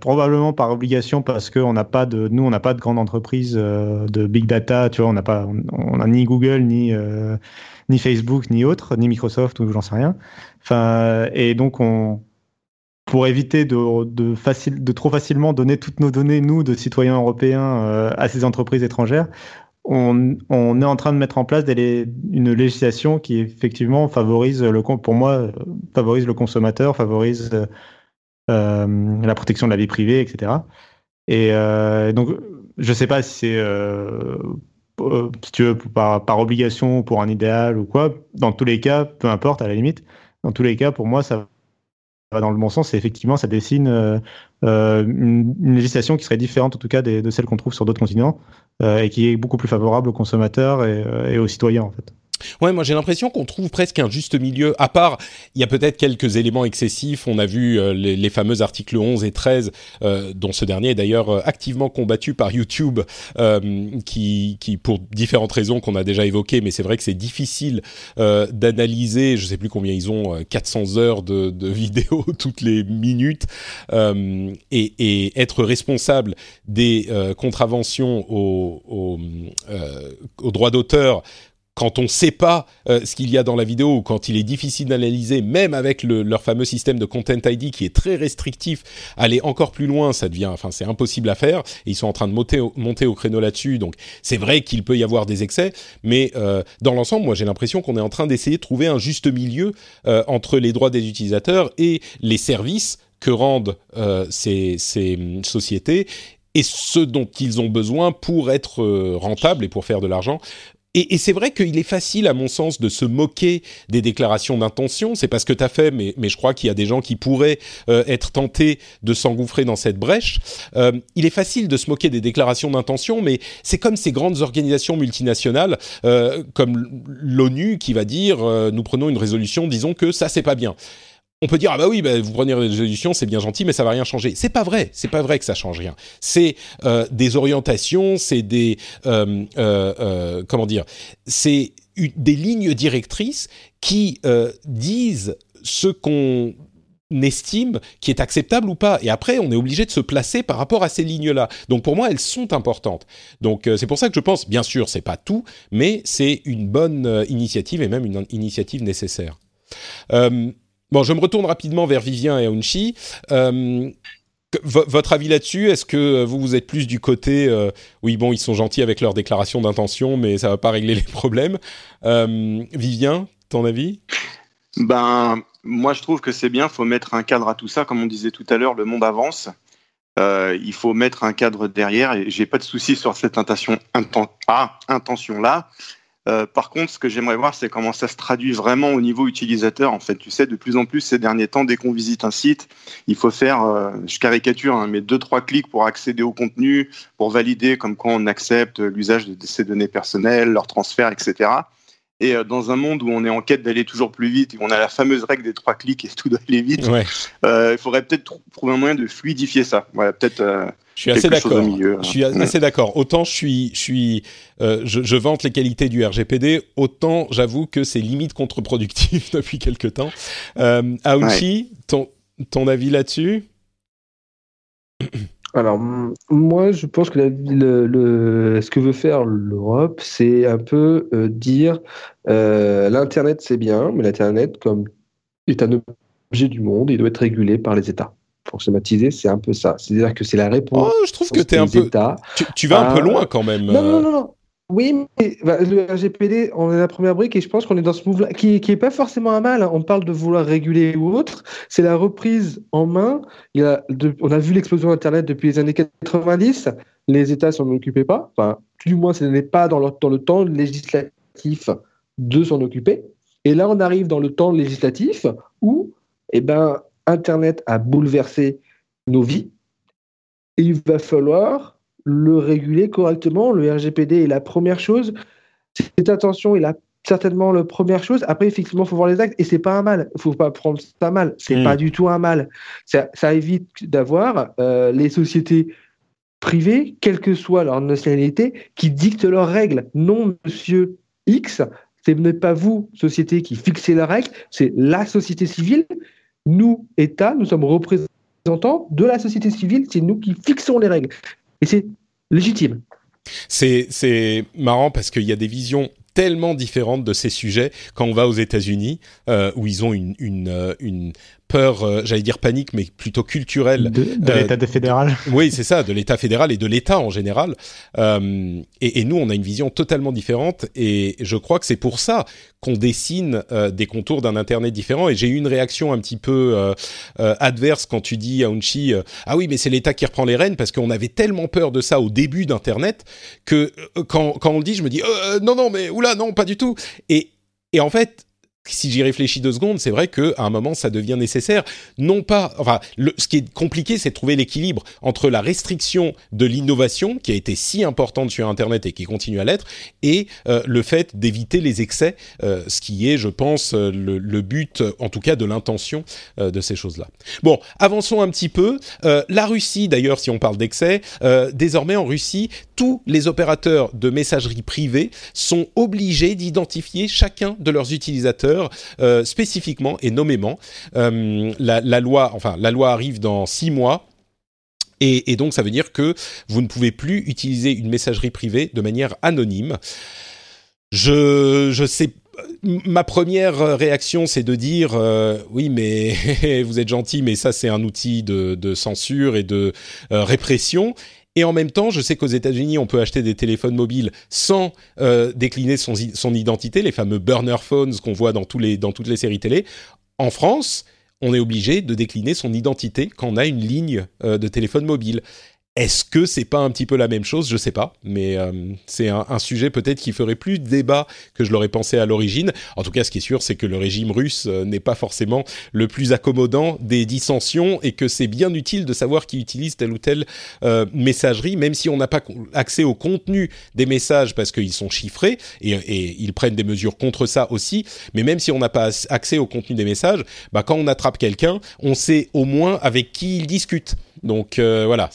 probablement par obligation, parce que on n'a pas de, nous, on n'a pas de grande entreprise de big data, tu vois, on n'a pas, on, a ni Google, ni ni Facebook, ni autre, ni Microsoft ou j'en sais rien. Enfin, et donc on pour éviter de, trop facilement donner toutes nos données, nous, de citoyens européens, euh, à ces entreprises étrangères, on, est en train de mettre en place une législation qui effectivement favorise le pour moi favorise le consommateur, favorise euh, la protection de la vie privée, etc. Et euh, donc je sais pas si c'est euh, si tu veux par, par obligation ou pour un idéal ou quoi. Dans tous les cas, peu importe à la limite. Dans tous les cas, pour moi, ça dans le bon sens et effectivement ça dessine euh, euh, une, législation qui serait différente en tout cas de celle qu'on trouve sur d'autres continents euh, et qui est beaucoup plus favorable aux consommateurs et aux citoyens en fait. Ouais, moi j'ai l'impression qu'on trouve presque un juste milieu. À part, il y a peut-être quelques éléments excessifs. On a vu euh, les, fameux articles 11 et 13, euh, dont ce dernier est d'ailleurs euh, activement combattu par YouTube, qui, qui, pour différentes raisons qu'on a déjà évoquées, mais c'est vrai que c'est difficile d'analyser. Je sais plus combien ils ont, 400 heures de, vidéos toutes les minutes, et, être responsable des contraventions aux, aux droits d'auteur quand on ne sait pas euh, ce qu'il y a dans la vidéo ou quand il est difficile d'analyser, même avec le, leur fameux système de Content ID qui est très restrictif, aller encore plus loin, ça devient, enfin, c'est impossible à faire. Ils sont en train de monter, au, créneau là-dessus, donc c'est vrai qu'il peut y avoir des excès, mais euh, dans l'ensemble, moi j'ai l'impression qu'on est en train d'essayer de trouver un juste milieu euh, entre les droits des utilisateurs et les services que rendent ces, ces sociétés et ce dont ils ont besoin pour être rentables et pour faire de l'argent. Et, et c'est vrai qu'il est facile, à mon sens, de se moquer des déclarations d'intention. C'est pas ce que tu as fait, mais, mais je crois qu'il y a des gens qui pourraient euh, être tentés de s'engouffrer dans cette brèche. Euh, il est facile de se moquer des déclarations d'intention, mais c'est comme ces grandes organisations multinationales, euh, comme l'ONU, qui va dire euh, nous prenons une résolution, disons que ça c'est pas bien on peut dire ah bah oui bah vous prenez une résolution c'est bien gentil mais ça va rien changer c'est pas vrai c'est pas vrai que ça change rien c'est euh, des orientations c'est des euh, euh, euh comment dire c'est des lignes directrices qui euh, disent ce qu'on estime qui est acceptable ou pas. Et après, on est obligé de se placer par rapport à ces lignes-là. Donc pour moi, elles sont importantes. Donc euh, c'est pour ça que je pense, bien sûr, c'est pas tout, mais c'est une bonne initiative et même une initiative nécessaire. Euh, Bon, je me retourne rapidement vers Vivien et Aounchi. Euh, votre avis là-dessus Est-ce que vous, vous êtes plus du côté euh, oui, bon, ils sont gentils avec leur déclaration d'intention, mais ça va pas régler les problèmes. Euh, Vivien, ton avis? Ben, moi, je trouve que c'est bien. Il faut mettre un cadre à tout ça, comme on disait tout à l'heure. Le monde avance. Euh, il faut mettre un cadre derrière. Et j'ai pas de souci sur cette intention, inten ah, intention là. Euh, par contre, ce que j'aimerais voir, c'est comment ça se traduit vraiment au niveau utilisateur. En fait, tu sais, de plus en plus ces derniers temps, dès qu'on visite un site, il faut faire, euh, je caricature, hein, mais deux trois clics pour accéder au contenu, pour valider comme quoi on accepte l'usage de ces données personnelles, leur transfert, etc. Et euh, dans un monde où on est en quête d'aller toujours plus vite, où on a la fameuse règle des trois clics et tout doit aller vite, ouais. euh, il faudrait peut-être trouver un moyen de fluidifier ça. Voilà, peut-être. Euh, je suis assez d'accord. Je suis assez d'accord. Autant je suis, je suis, euh, je, je, vante les qualités du RGPD, autant j'avoue que c'est limite contre-productif depuis quelque temps. Euh, Aouchi, ouais. ton, ton avis là-dessus? alors, moi, je pense que la, le, le, ce que veut faire l'Europe, c'est un peu euh, dire euh, l'Internet, c'est bien, mais l'Internet, comme est un objet du monde, il doit être régulé par les États. Pour schématiser, c'est un peu ça. C'est-à-dire que c'est la réponse. Oh, je trouve que es un peu. Tu, tu, vas un peu loin quand même. Non, non, non, non. Oui, mais bah, le RGPD, on est la première brique et je pense qu'on est dans ce mouvement qui, qui est pas forcément un mal. Hein. On parle de vouloir réguler ou autre. C'est la reprise en main. On a vu l'explosion d'Internet depuis les années 90. les États s'en occupaient pas. Enfin, du moins, ce n'est pas dans le, temps législatif de s'en occuper. Et là, on arrive dans le temps législatif où, eh ben, Internet a bouleversé nos vies. Il va falloir le réguler correctement. Le RGPD est la première chose. Cette attention est la certainement la première chose. Après, effectivement, il faut voir les actes et c'est pas un mal. Il faut pas prendre ça mal. C'est Mm. pas du tout un mal. Ça, ça évite d'avoir euh, les sociétés privées, quelle que soit leur nationalité, qui dictent leurs règles. Non, monsieur X, ce n'est pas vous, société, qui fixez leurs règles, c'est la société civile. Nous, État, nous sommes représentants de la société civile, c'est nous qui fixons les règles. Et c'est légitime. C'est marrant parce qu'il y a des visions tellement différentes de ces sujets quand on va aux États-Unis euh, où ils ont une une, euh, une peur, euh, j'allais dire panique, mais plutôt culturelle. De, de Euh, l'État fédéral. Oui, c'est ça, de l'État fédéral et de l'État en général. Euh, et, et nous, on a une vision totalement différente. Et je crois que c'est pour ça qu'on dessine des contours d'un Internet différent. Et j'ai eu une réaction un petit peu adverse quand tu dis à Unchi, ah oui, mais c'est l'État qui reprend les rênes, parce qu'on avait tellement peur de ça au début d'Internet que quand, quand on le dit, je me dis, non, non, mais oula, non, pas du tout. Et, et en fait, si j'y réfléchis deux secondes, c'est vrai qu'à un moment, ça devient nécessaire. Non pas, enfin, ce qui est compliqué, c'est de trouver l'équilibre entre la restriction de l'innovation, qui a été si importante sur Internet et qui continue à l'être, et euh, le fait d'éviter les excès, euh, ce qui est, je pense, euh, le, but, en tout cas, de l'intention de ces choses-là. Bon, avançons un petit peu. La Russie, d'ailleurs, si on parle d'excès, désormais en Russie, tous les opérateurs de messagerie privée sont obligés d'identifier chacun de leurs utilisateurs euh, spécifiquement et nommément. Euh, la, loi, enfin, la loi arrive dans six mois. Et, donc, ça veut dire que vous ne pouvez plus utiliser une messagerie privée de manière anonyme. Je, je sais. Ma première réaction, c'est de dire euh, oui, mais vous êtes gentil, mais ça, c'est un outil de, censure et de répression. Et en même temps, je sais qu'aux États-Unis, on peut acheter des téléphones mobiles sans euh, décliner son, identité, les fameux burner phones qu'on voit dans toutes les séries télé. En France, on est obligé de décliner son identité quand on a une ligne euh, de téléphone mobile. Est-ce que c'est pas un petit peu la même chose? Je sais pas, mais euh, c'est un, sujet peut-être qui ferait plus débat que je l'aurais pensé à l'origine. En tout cas, ce qui est sûr, c'est que le régime russe euh, n'est pas forcément le plus accommodant des dissensions et que c'est bien utile de savoir qui utilise telle ou telle euh, messagerie, même si on n'a pas accès au contenu des messages parce qu'ils sont chiffrés et, et, ils prennent des mesures contre ça aussi. Mais même si on n'a pas accès au contenu des messages, bah, quand on attrape quelqu'un, on sait au moins avec qui il discute. Donc euh, voilà,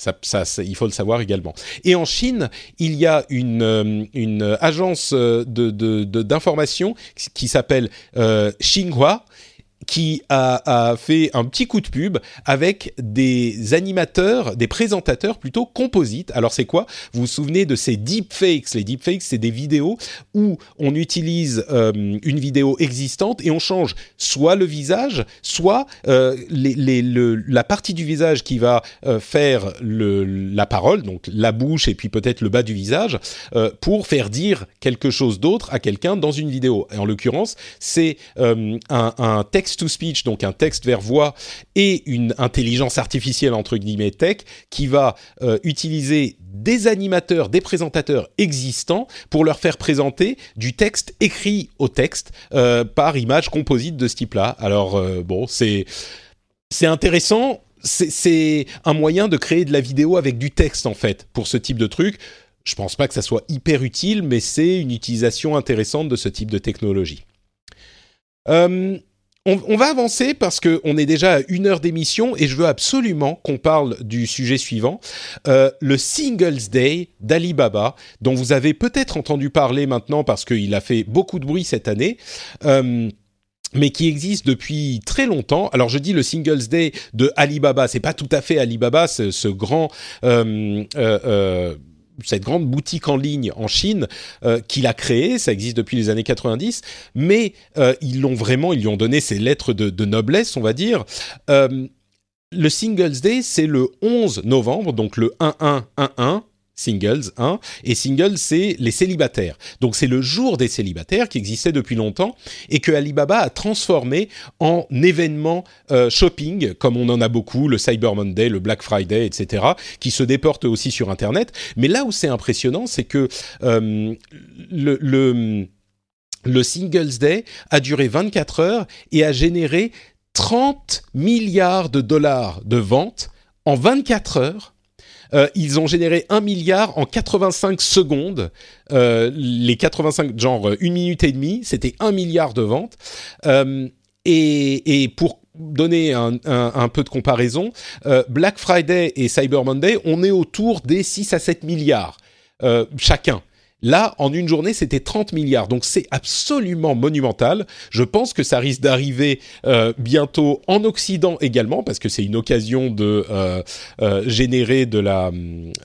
il faut le savoir également. Et en Chine, il y a une, euh, agence de, d'information qui s'appelle euh, Xinhua qui a, a, fait un petit coup de pub avec des animateurs, des présentateurs plutôt composites. Alors c'est quoi? Vous vous souvenez de ces deepfakes? Les deepfakes, c'est des vidéos où on utilise euh, une vidéo existante et on change soit le visage, soit euh, la partie du visage qui va euh, faire la parole, donc la bouche et puis peut-être le bas du visage, pour faire dire quelque chose d'autre à quelqu'un dans une vidéo. Et en l'occurrence, c'est un texte text-to-speech, donc un texte vers voix, et une intelligence artificielle, entre guillemets, tech, qui va euh, utiliser des animateurs, des présentateurs existants pour leur faire présenter du texte écrit au texte euh, par image composite de ce type-là. Alors, euh, bon, c'est, c'est intéressant. C'est, un moyen de créer de la vidéo avec du texte, en fait, pour ce type de truc. Je pense pas que ça soit hyper utile, mais c'est une utilisation intéressante de ce type de technologie. On, va avancer parce qu'on est déjà à une heure d'émission et je veux absolument qu'on parle du sujet suivant, euh, le Singles Day d'Alibaba, dont vous avez peut-être entendu parler maintenant parce qu'il a fait beaucoup de bruit cette année. Euh, mais qui existe depuis très longtemps. Alors je dis le Singles Day de Alibaba, c'est pas tout à fait Alibaba, ce, grand euh, cette grande boutique en ligne en Chine euh, qu'il a créée, ça existe depuis les années 90, mais euh, ils l'ont vraiment, ils lui ont donné ses lettres de, noblesse, on va dire. Euh, le Singles Day, c'est le 11 novembre, donc le 1111, Singles 1 et Singles c'est les célibataires. Donc c'est le jour des célibataires qui existait depuis longtemps et que Alibaba a transformé en événement euh, shopping comme on en a beaucoup, le Cyber Monday, le Black Friday, etc. qui se déportent aussi sur Internet. Mais là où c'est impressionnant, c'est que euh, le Singles Day a duré 24 heures et a généré 30 milliards de dollars de ventes en 24 heures euh, ils ont généré 1 milliard en 85 secondes. Euh, les 85, genre une minute et demie, c'était 1 milliard de ventes. Euh, et, pour donner un, un, peu de comparaison, Black Friday et Cyber Monday, on est autour des 6 à 7 milliards chacun. Là, en une journée, c'était 30 milliards. Donc c'est absolument monumental. Je pense que ça risque d'arriver euh, bientôt en Occident également, parce que c'est une occasion de euh, euh, générer de la,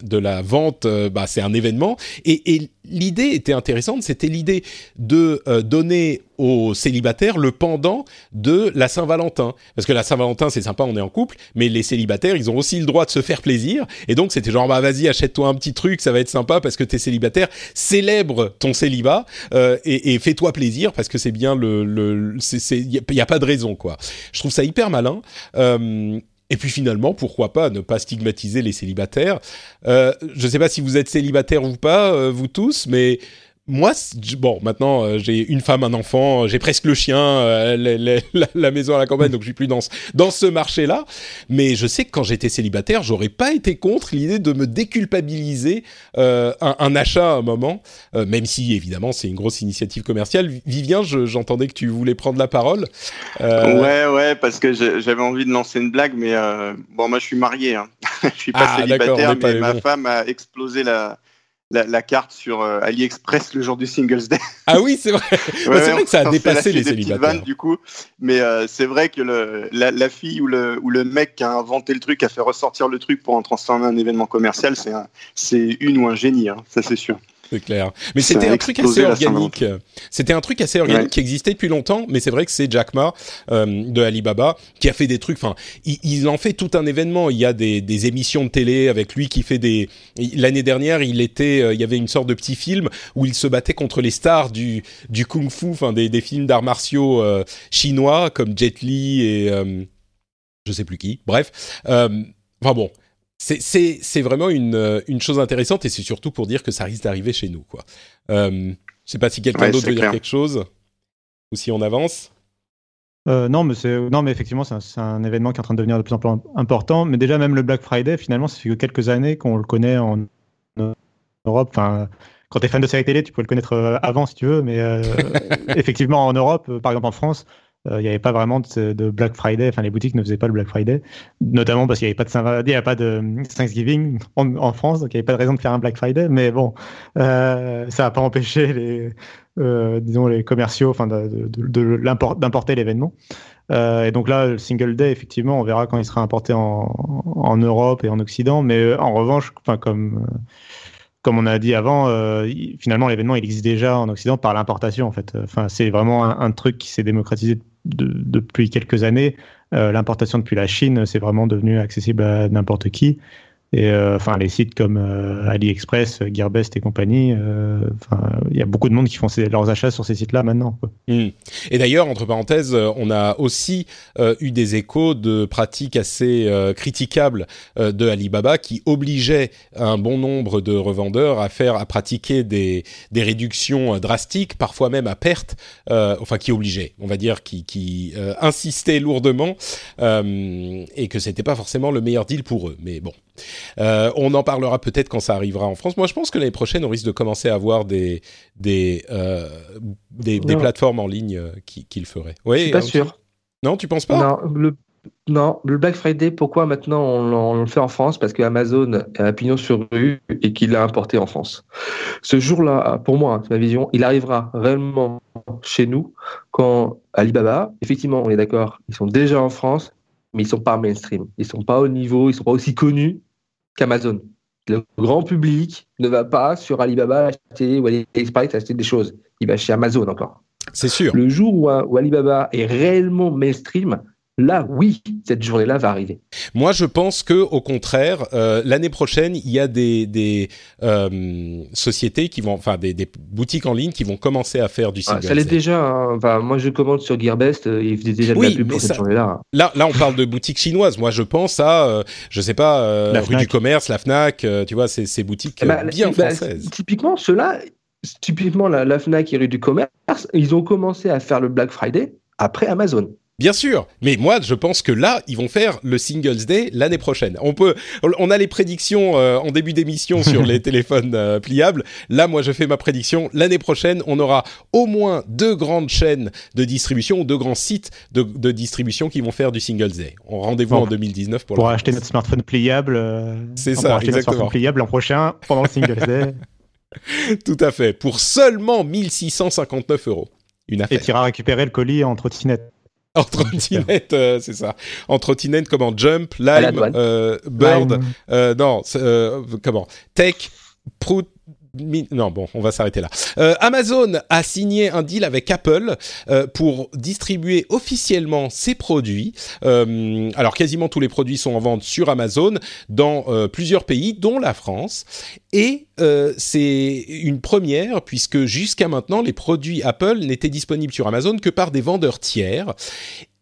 de la vente. Bah, c'est un événement. Et l'idée était intéressante. C'était l'idée de euh, donner aux célibataires le pendant de la Saint-Valentin. Parce que la Saint-Valentin, c'est sympa, on est en couple, mais les célibataires, ils ont aussi le droit de se faire plaisir. Et donc, c'était genre, bah vas-y, achète-toi un petit truc, ça va être sympa parce que t'es célibataire. Célèbre ton célibat euh, et, et fais-toi plaisir parce que c'est bien le... le il n'y a, a, pas de raison, quoi. Je trouve ça hyper malin. Euh, et puis finalement, pourquoi pas ne pas stigmatiser les célibataires? Euh, Je ne sais pas si vous êtes célibataire ou pas, euh, vous tous, mais moi, bon, maintenant euh, j'ai une femme, un enfant, j'ai presque le chien, euh, la, la, maison à la campagne, donc je suis plus dans ce, dans ce marché-là. Mais je sais que quand j'étais célibataire, j'aurais pas été contre l'idée de me déculpabiliser euh, un, un, achat à un moment, euh, même si évidemment c'est une grosse initiative commerciale. Vivien, j'entendais que tu voulais prendre la parole. Euh, ouais, ouais, parce que j'avais envie de lancer une blague, mais bon, moi je suis marié, hein. je suis pas ah, célibataire, mais ma femme a explosé la la, la, carte sur euh, AliExpress le jour du Singles Day. Ah oui, c'est vrai. Ouais, c'est vrai que ça a dépassé les célibataires. Vannes, du coup, mais euh, c'est vrai que le, la, la, fille ou le, ou le mec qui a inventé le truc, a fait ressortir le truc pour en transformer un événement commercial, c'est une ou un génie, hein, ça c'est sûr. C'est clair. Mais c'était un truc assez organique. C'était un truc assez organique qui existait depuis longtemps, mais c'est vrai que c'est Jack Ma euh, de Alibaba qui a fait des trucs. Enfin, il, il, en fait tout un événement. Il y a des, des émissions de télé avec lui qui fait des. L'année dernière, il était, euh, il y avait une sorte de petit film où il se battait contre les stars du du kung-fu, enfin des, des films d'arts martiaux euh, chinois comme Jet Li et je sais plus qui. Bref. Enfin bon, c'est vraiment une, euh, une, chose intéressante et c'est surtout pour dire que ça risque d'arriver chez nous. Quoi. Euh, je ne sais pas si quelqu'un ouais, d'autre veut clair. dire quelque chose ou si on avance. Euh, non, mais non, mais effectivement, c'est un, un, événement qui est en train de devenir de plus en plus important. Mais déjà, même le Black Friday, finalement, ça fait que quelques années qu'on le connaît en Europe. Enfin, quand tu es fan de série télé, tu peux le connaître euh, avant si tu veux, mais euh, effectivement, en Europe, par exemple en France, il n'y avait pas vraiment de, Black Friday, enfin les boutiques ne faisaient pas le Black Friday, notamment parce qu'il n'y avait pas de Saint n'y avait pas de Thanksgiving en, France, donc il n'y avait pas de raison de faire un Black Friday, mais bon, euh, ça n'a pas empêché les, euh, disons les commerciaux, enfin de, de, d'importer l'événement. Euh, et donc là, le single day, effectivement, on verra quand il sera importé en, en Europe et en Occident, mais en revanche, comme comme on a dit avant, euh, finalement l'événement il existe déjà en Occident par l'importation en fait. C'est vraiment un, un, truc qui s'est démocratisé de, depuis quelques années. Euh, L'importation depuis la Chine, c'est vraiment devenu accessible à n'importe qui. Et euh, enfin, les sites comme euh, AliExpress, Gearbest et compagnie, euh, il y a beaucoup de monde qui font ces, leurs achats sur ces sites-là maintenant. Mmh. Et d'ailleurs, entre parenthèses, on a aussi euh, eu des échos de pratiques assez euh, critiquables euh, de Alibaba qui obligeaient un bon nombre de revendeurs à faire, à pratiquer des, des réductions drastiques, parfois même à perte, enfin qui obligeaient, on va dire, qui, qui insistaient lourdement, et que c'était pas forcément le meilleur deal pour eux. Mais bon. Euh, on en parlera peut-être quand ça arrivera en France. Moi, je pense que l'année prochaine, on risque de commencer à avoir des des euh, des, des, plateformes en ligne euh, qui, qui le feraient. Oui, je suis pas hein, sûr. Non, tu penses pas? Non, le non, le Black Friday, pourquoi maintenant on, on le fait en France? Parce que Amazon a pignon sur rue et qu'il l'a importé en France. Ce jour-là, pour moi, c'est ma vision, il arrivera réellement chez nous quand Alibaba, effectivement, on est d'accord, ils sont déjà en France, mais ils sont pas mainstream. Ils sont pas au niveau, ils sont pas aussi connus qu'Amazon. Le grand public ne va pas sur Alibaba acheter ou AliExpress acheter des choses. Il va chez Amazon encore. C'est sûr. Le jour où, où, Alibaba est réellement mainstream, là, oui, cette journée-là va arriver. Moi, je pense que au contraire, euh, l'année prochaine, il y a des, des euh, sociétés qui vont, enfin des, des, boutiques en ligne qui vont commencer à faire du single. Ah, ça l'est déjà. Hein. Enfin, moi, je commande sur Gearbest, euh, ils faisaient déjà de Oui, la pub pour ça- cette journée-là. Là, là, on parle de boutiques chinoises. Moi, je pense à, euh, je sais pas, euh, La rue Fnac. du commerce, la Fnac. euh, tu vois, ces, ces boutiques euh, Bah, bien bah, françaises. typiquement, ceux-là, typiquement la, la Fnac et rue du commerce, ils ont commencé à faire le Black Friday après Amazon. Bien sûr, mais moi je pense que là ils vont faire le Singles Day l'année prochaine. On peut, on a les prédictions euh, en début d'émission sur les téléphones euh, pliables. Là, moi je fais ma prédiction. L'année prochaine, on aura au moins deux grandes chaînes de distribution ou deux grands sites de, de distribution qui vont faire du Singles Day. On rendez-vous Bon, en 2019 pour, Pour la acheter notre smartphone pliable. euh, C'est ça, acheter notre exactement. smartphone pliable l'an prochain pendant le Singles Day. Tout à fait. Pour seulement 1659 euros. Une et affaire. tu iras récupérer le colis en trottinette. En trottinette, euh, c'est ça. En trottinette, comment Jump, Lime, euh, Bird, Lime. euh, non, euh, comment Tech, Prout. Non, bon, on va s'arrêter là. Euh, Amazon a signé un deal avec Apple euh, pour distribuer officiellement ses produits. Euh, alors, quasiment tous les produits sont en vente sur Amazon dans plusieurs pays, dont la France. Et c'est une première puisque jusqu'à maintenant, les produits Apple n'étaient disponibles sur Amazon que par des vendeurs tiers.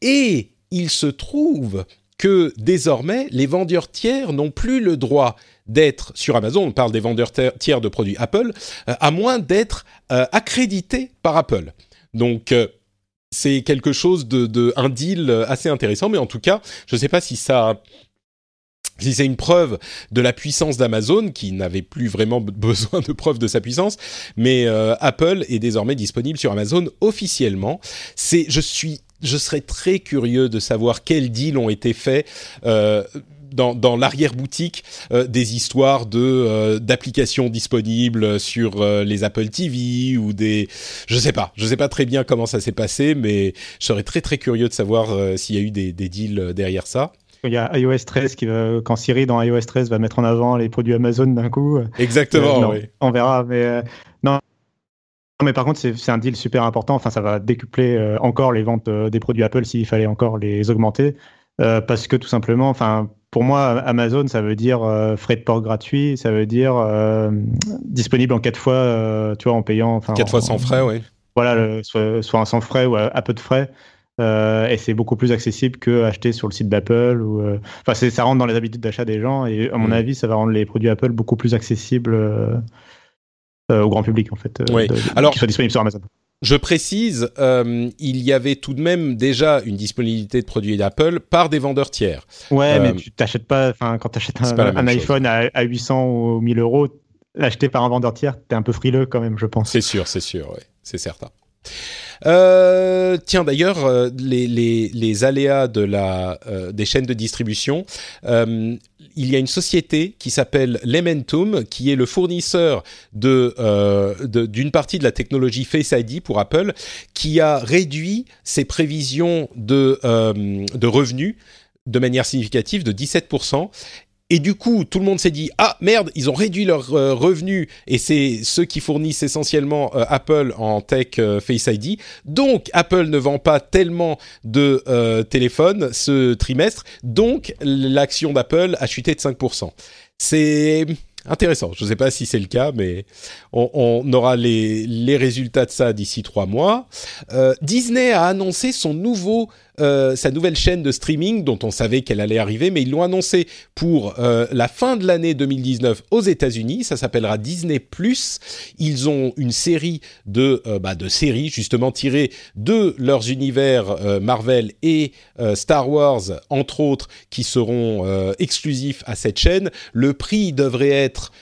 Et il se trouve que désormais, les vendeurs tiers n'ont plus le droit d'être sur Amazon, on parle des vendeurs tiers de produits Apple, euh, à moins d'être euh, accrédités par Apple. Donc, euh, c'est quelque chose de, de un deal assez intéressant, mais en tout cas, je ne sais pas si ça si c'est une preuve de la puissance d'Amazon, qui n'avait plus vraiment be- besoin de preuve de sa puissance, mais Apple est désormais disponible sur Amazon officiellement. C'est, je suis, je serais très curieux de savoir quels deals ont été faits. Euh, dans, dans l'arrière-boutique euh, des histoires de euh, d'applications disponibles sur euh, les Apple TV ou des je sais pas je sais pas très bien comment ça s'est passé mais je serais très très curieux de savoir euh, s'il y a eu des, des deals euh, derrière ça Il y a iOS 13 qui va, quand Siri dans iOS 13 va mettre en avant les produits Amazon d'un coup. euh, exactement non, oui. On verra, mais euh, non. Non, mais par contre, c'est un deal super important. Enfin, ça va décupler euh, encore les ventes euh, des produits Apple s'il fallait encore les augmenter. Euh, parce que tout simplement, enfin, pour moi, Amazon, ça veut dire euh, frais de port gratuit, ça veut dire euh, disponible en quatre fois, tu vois, en payant. quatre fois en- sans frais oui Voilà, le- soit, soit un sans frais ou à, à peu de frais. Et c'est beaucoup plus accessible que acheter sur le site d'Apple enfin ça rentre dans les habitudes d'achat des gens et à mon Mm. avis ça va rendre les produits Apple beaucoup plus accessibles au grand public en fait euh, Oui. de- Alors- qui soient disponibles sur Amazon Je précise, euh, il y avait tout de même déjà une disponibilité de produits d'Apple par des vendeurs tiers. ouais Euh, mais tu t'achètes pas enfin quand t'achètes c'est un, iPhone à, à 800 ou 1000 euros l'acheter par un vendeur tiers t'es un peu frileux quand même je pense C'est sûr, c'est sûr, ouais, c'est certain. Euh, tiens, d'ailleurs, euh, les, les, les aléas de la, euh, des chaînes de distribution, euh, il y a une société qui s'appelle Lementum, qui est le fournisseur euh, d'une partie de la technologie Face ID pour Apple, qui a réduit ses prévisions de, euh, de revenus de manière significative de 17%. Et du coup, tout le monde s'est dit ah merde, ils ont réduit leurs euh, revenus et c'est ceux qui fournissent essentiellement euh, Apple en tech euh, Face ID. Donc Apple ne vend pas tellement de téléphones ce trimestre, donc l'action d'Apple a chuté de 5%. C'est intéressant. Je ne sais pas si c'est le cas, mais on, aura les, résultats de ça d'ici trois mois. Disney a annoncé son nouveau, euh, sa nouvelle chaîne de streaming dont on savait qu'elle allait arriver, mais ils l'ont annoncé pour euh, la fin de l'année 2019 aux États-Unis. Ça s'appellera Disney Ils ont une série de, euh, bah, de séries justement tirées de leurs univers Marvel et Star Wars, entre autres, qui seront exclusifs à cette chaîne. Le prix devrait être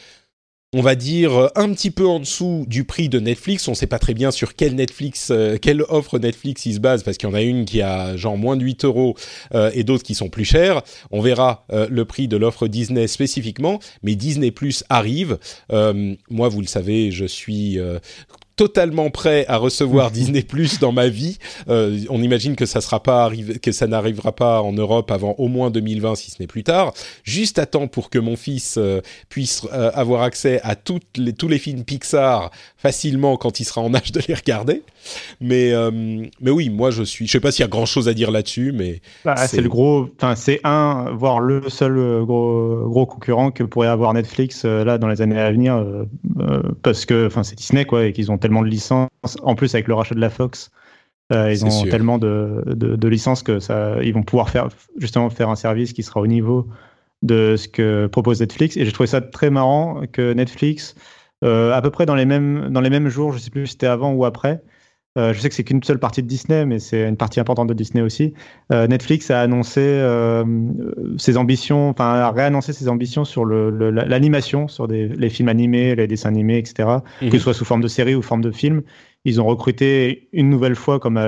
on va dire un petit peu en dessous du prix de Netflix. On ne sait pas très bien sur euh, quelle offre Netflix il se base, parce qu'il y en a une qui a genre moins de 8 euros euh, et d'autres qui sont plus chères. On verra euh, le prix de l'offre Disney spécifiquement, mais Disney Plus arrive. Euh, moi, vous le savez, je suis euh, totalement prêt à recevoir Disney Plus dans ma vie. Euh, on imagine que ça sera pas arrivé, que ça n'arrivera pas en Europe avant au moins 2020, si ce n'est plus tard. Juste à temps pour que mon fils euh, puisse euh, avoir accès à toutes les, tous les films Pixar facilement quand il sera en âge de les regarder. Mais mais oui, moi je suis. Je sais pas s'il y a grand chose à dire là-dessus, mais bah, c'est le gros. Enfin, c'est un voire le seul gros gros concurrent que pourrait avoir Netflix là dans les années à venir, parce que enfin c'est Disney quoi et qu'ils ont tellement de licences. En plus, avec le rachat de la Fox, euh, ils ont tellement de, de, licences que ça, ils vont pouvoir faire justement faire un service qui sera au niveau de ce que propose Netflix. Et j'ai trouvé ça très marrant que Netflix, euh, à peu près dans les mêmes dans les mêmes jours, je sais plus si c'était avant ou après. Euh, je sais que c'est qu'une seule partie de Disney, mais c'est une partie importante de Disney aussi. Netflix a annoncé ses ambitions, enfin a réannoncé ses ambitions sur l'animation, le, sur des, les films animés, les dessins animés, etc., que ce mhm. soit sous forme de série ou forme de film. Ils ont recruté une nouvelle fois, comme,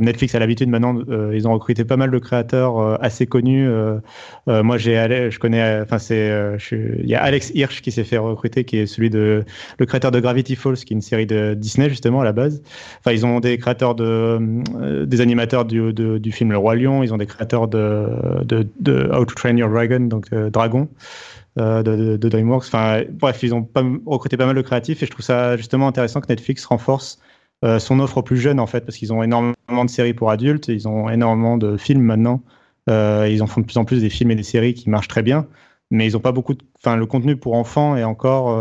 Netflix a l'habitude maintenant, euh, ils ont recruté pas mal de créateurs euh, assez connus. Euh, moi, j'ai, je connais, enfin c'est, il y a Alex Hirsch qui s'est fait recruter, qui est celui de le créateur de Gravity Falls, qui est une série de Disney justement à la base. Enfin, ils ont des créateurs de, des animateurs du, du film Le Roi Lion. Ils ont des créateurs de, de How to Train Your Dragon, donc Dragon. Euh, de, de, DreamWorks. Enfin, bref, ils ont pas, recruté pas mal de créatifs et je trouve ça justement intéressant que Netflix renforce euh, son offre aux plus jeunes en fait, parce qu'ils ont énormément de séries pour adultes, ils ont énormément de films maintenant. Euh, ils en font de plus en plus des films et des séries qui marchent très bien, mais ils ont pas beaucoup. Enfin, le contenu pour enfants est encore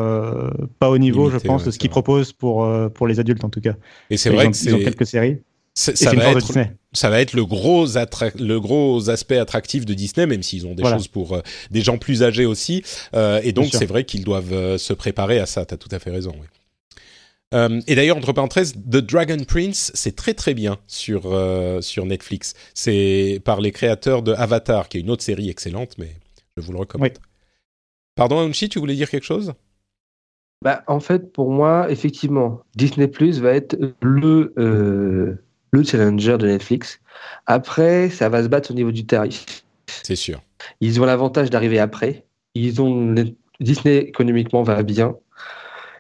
pas au niveau, je pense, de ce qu'ils proposent pour pour les adultes en tout cas. Et c'est vrai que ils ont quelques séries ça, va être, ça va être le gros, le gros aspect attractif de Disney, même s'ils ont des choses pour euh, des gens plus âgés aussi. Euh, et donc, c'est vrai qu'ils doivent euh, se préparer à ça. Tu as tout à fait raison. Oui. et d'ailleurs, entre parenthèses, The Dragon Prince, c'est très très bien sur, sur Netflix. C'est par les créateurs de Avatar, qui est une autre série excellente, mais je vous le recommande. Pardon, Aunchi, tu voulais dire quelque chose? Bah, En fait, pour moi, effectivement, Disney Plus va être le le challenger de Netflix. Après, ça va se battre au niveau du tarif. C'est sûr. Ils ont l'avantage d'arriver après. Ils ont Disney économiquement va bien.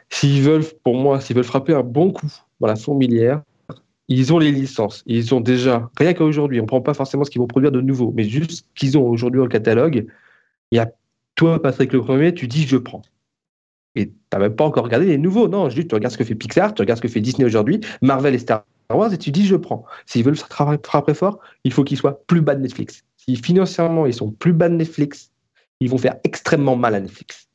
S'ils veulent, pour moi, s'ils veulent frapper un bon coup dans la fourmilière, ils ont les licences. Ils ont déjà, rien qu'aujourd'hui, on ne prend pas forcément ce qu'ils vont produire de nouveau, mais juste ce qu'ils ont aujourd'hui au catalogue. Il y a toi, Patrick le premier, tu dis je prends. Et tu n'as même pas encore regardé les nouveaux. Non, juste tu regardes ce que fait Pixar, tu regardes ce que fait Disney aujourd'hui, Marvel et Star Wars et tu dis je prends. S'ils veulent frapper fort, il faut qu'ils soient plus bas de Netflix. Si financièrement ils sont plus bas de Netflix, ils vont faire extrêmement mal à Netflix.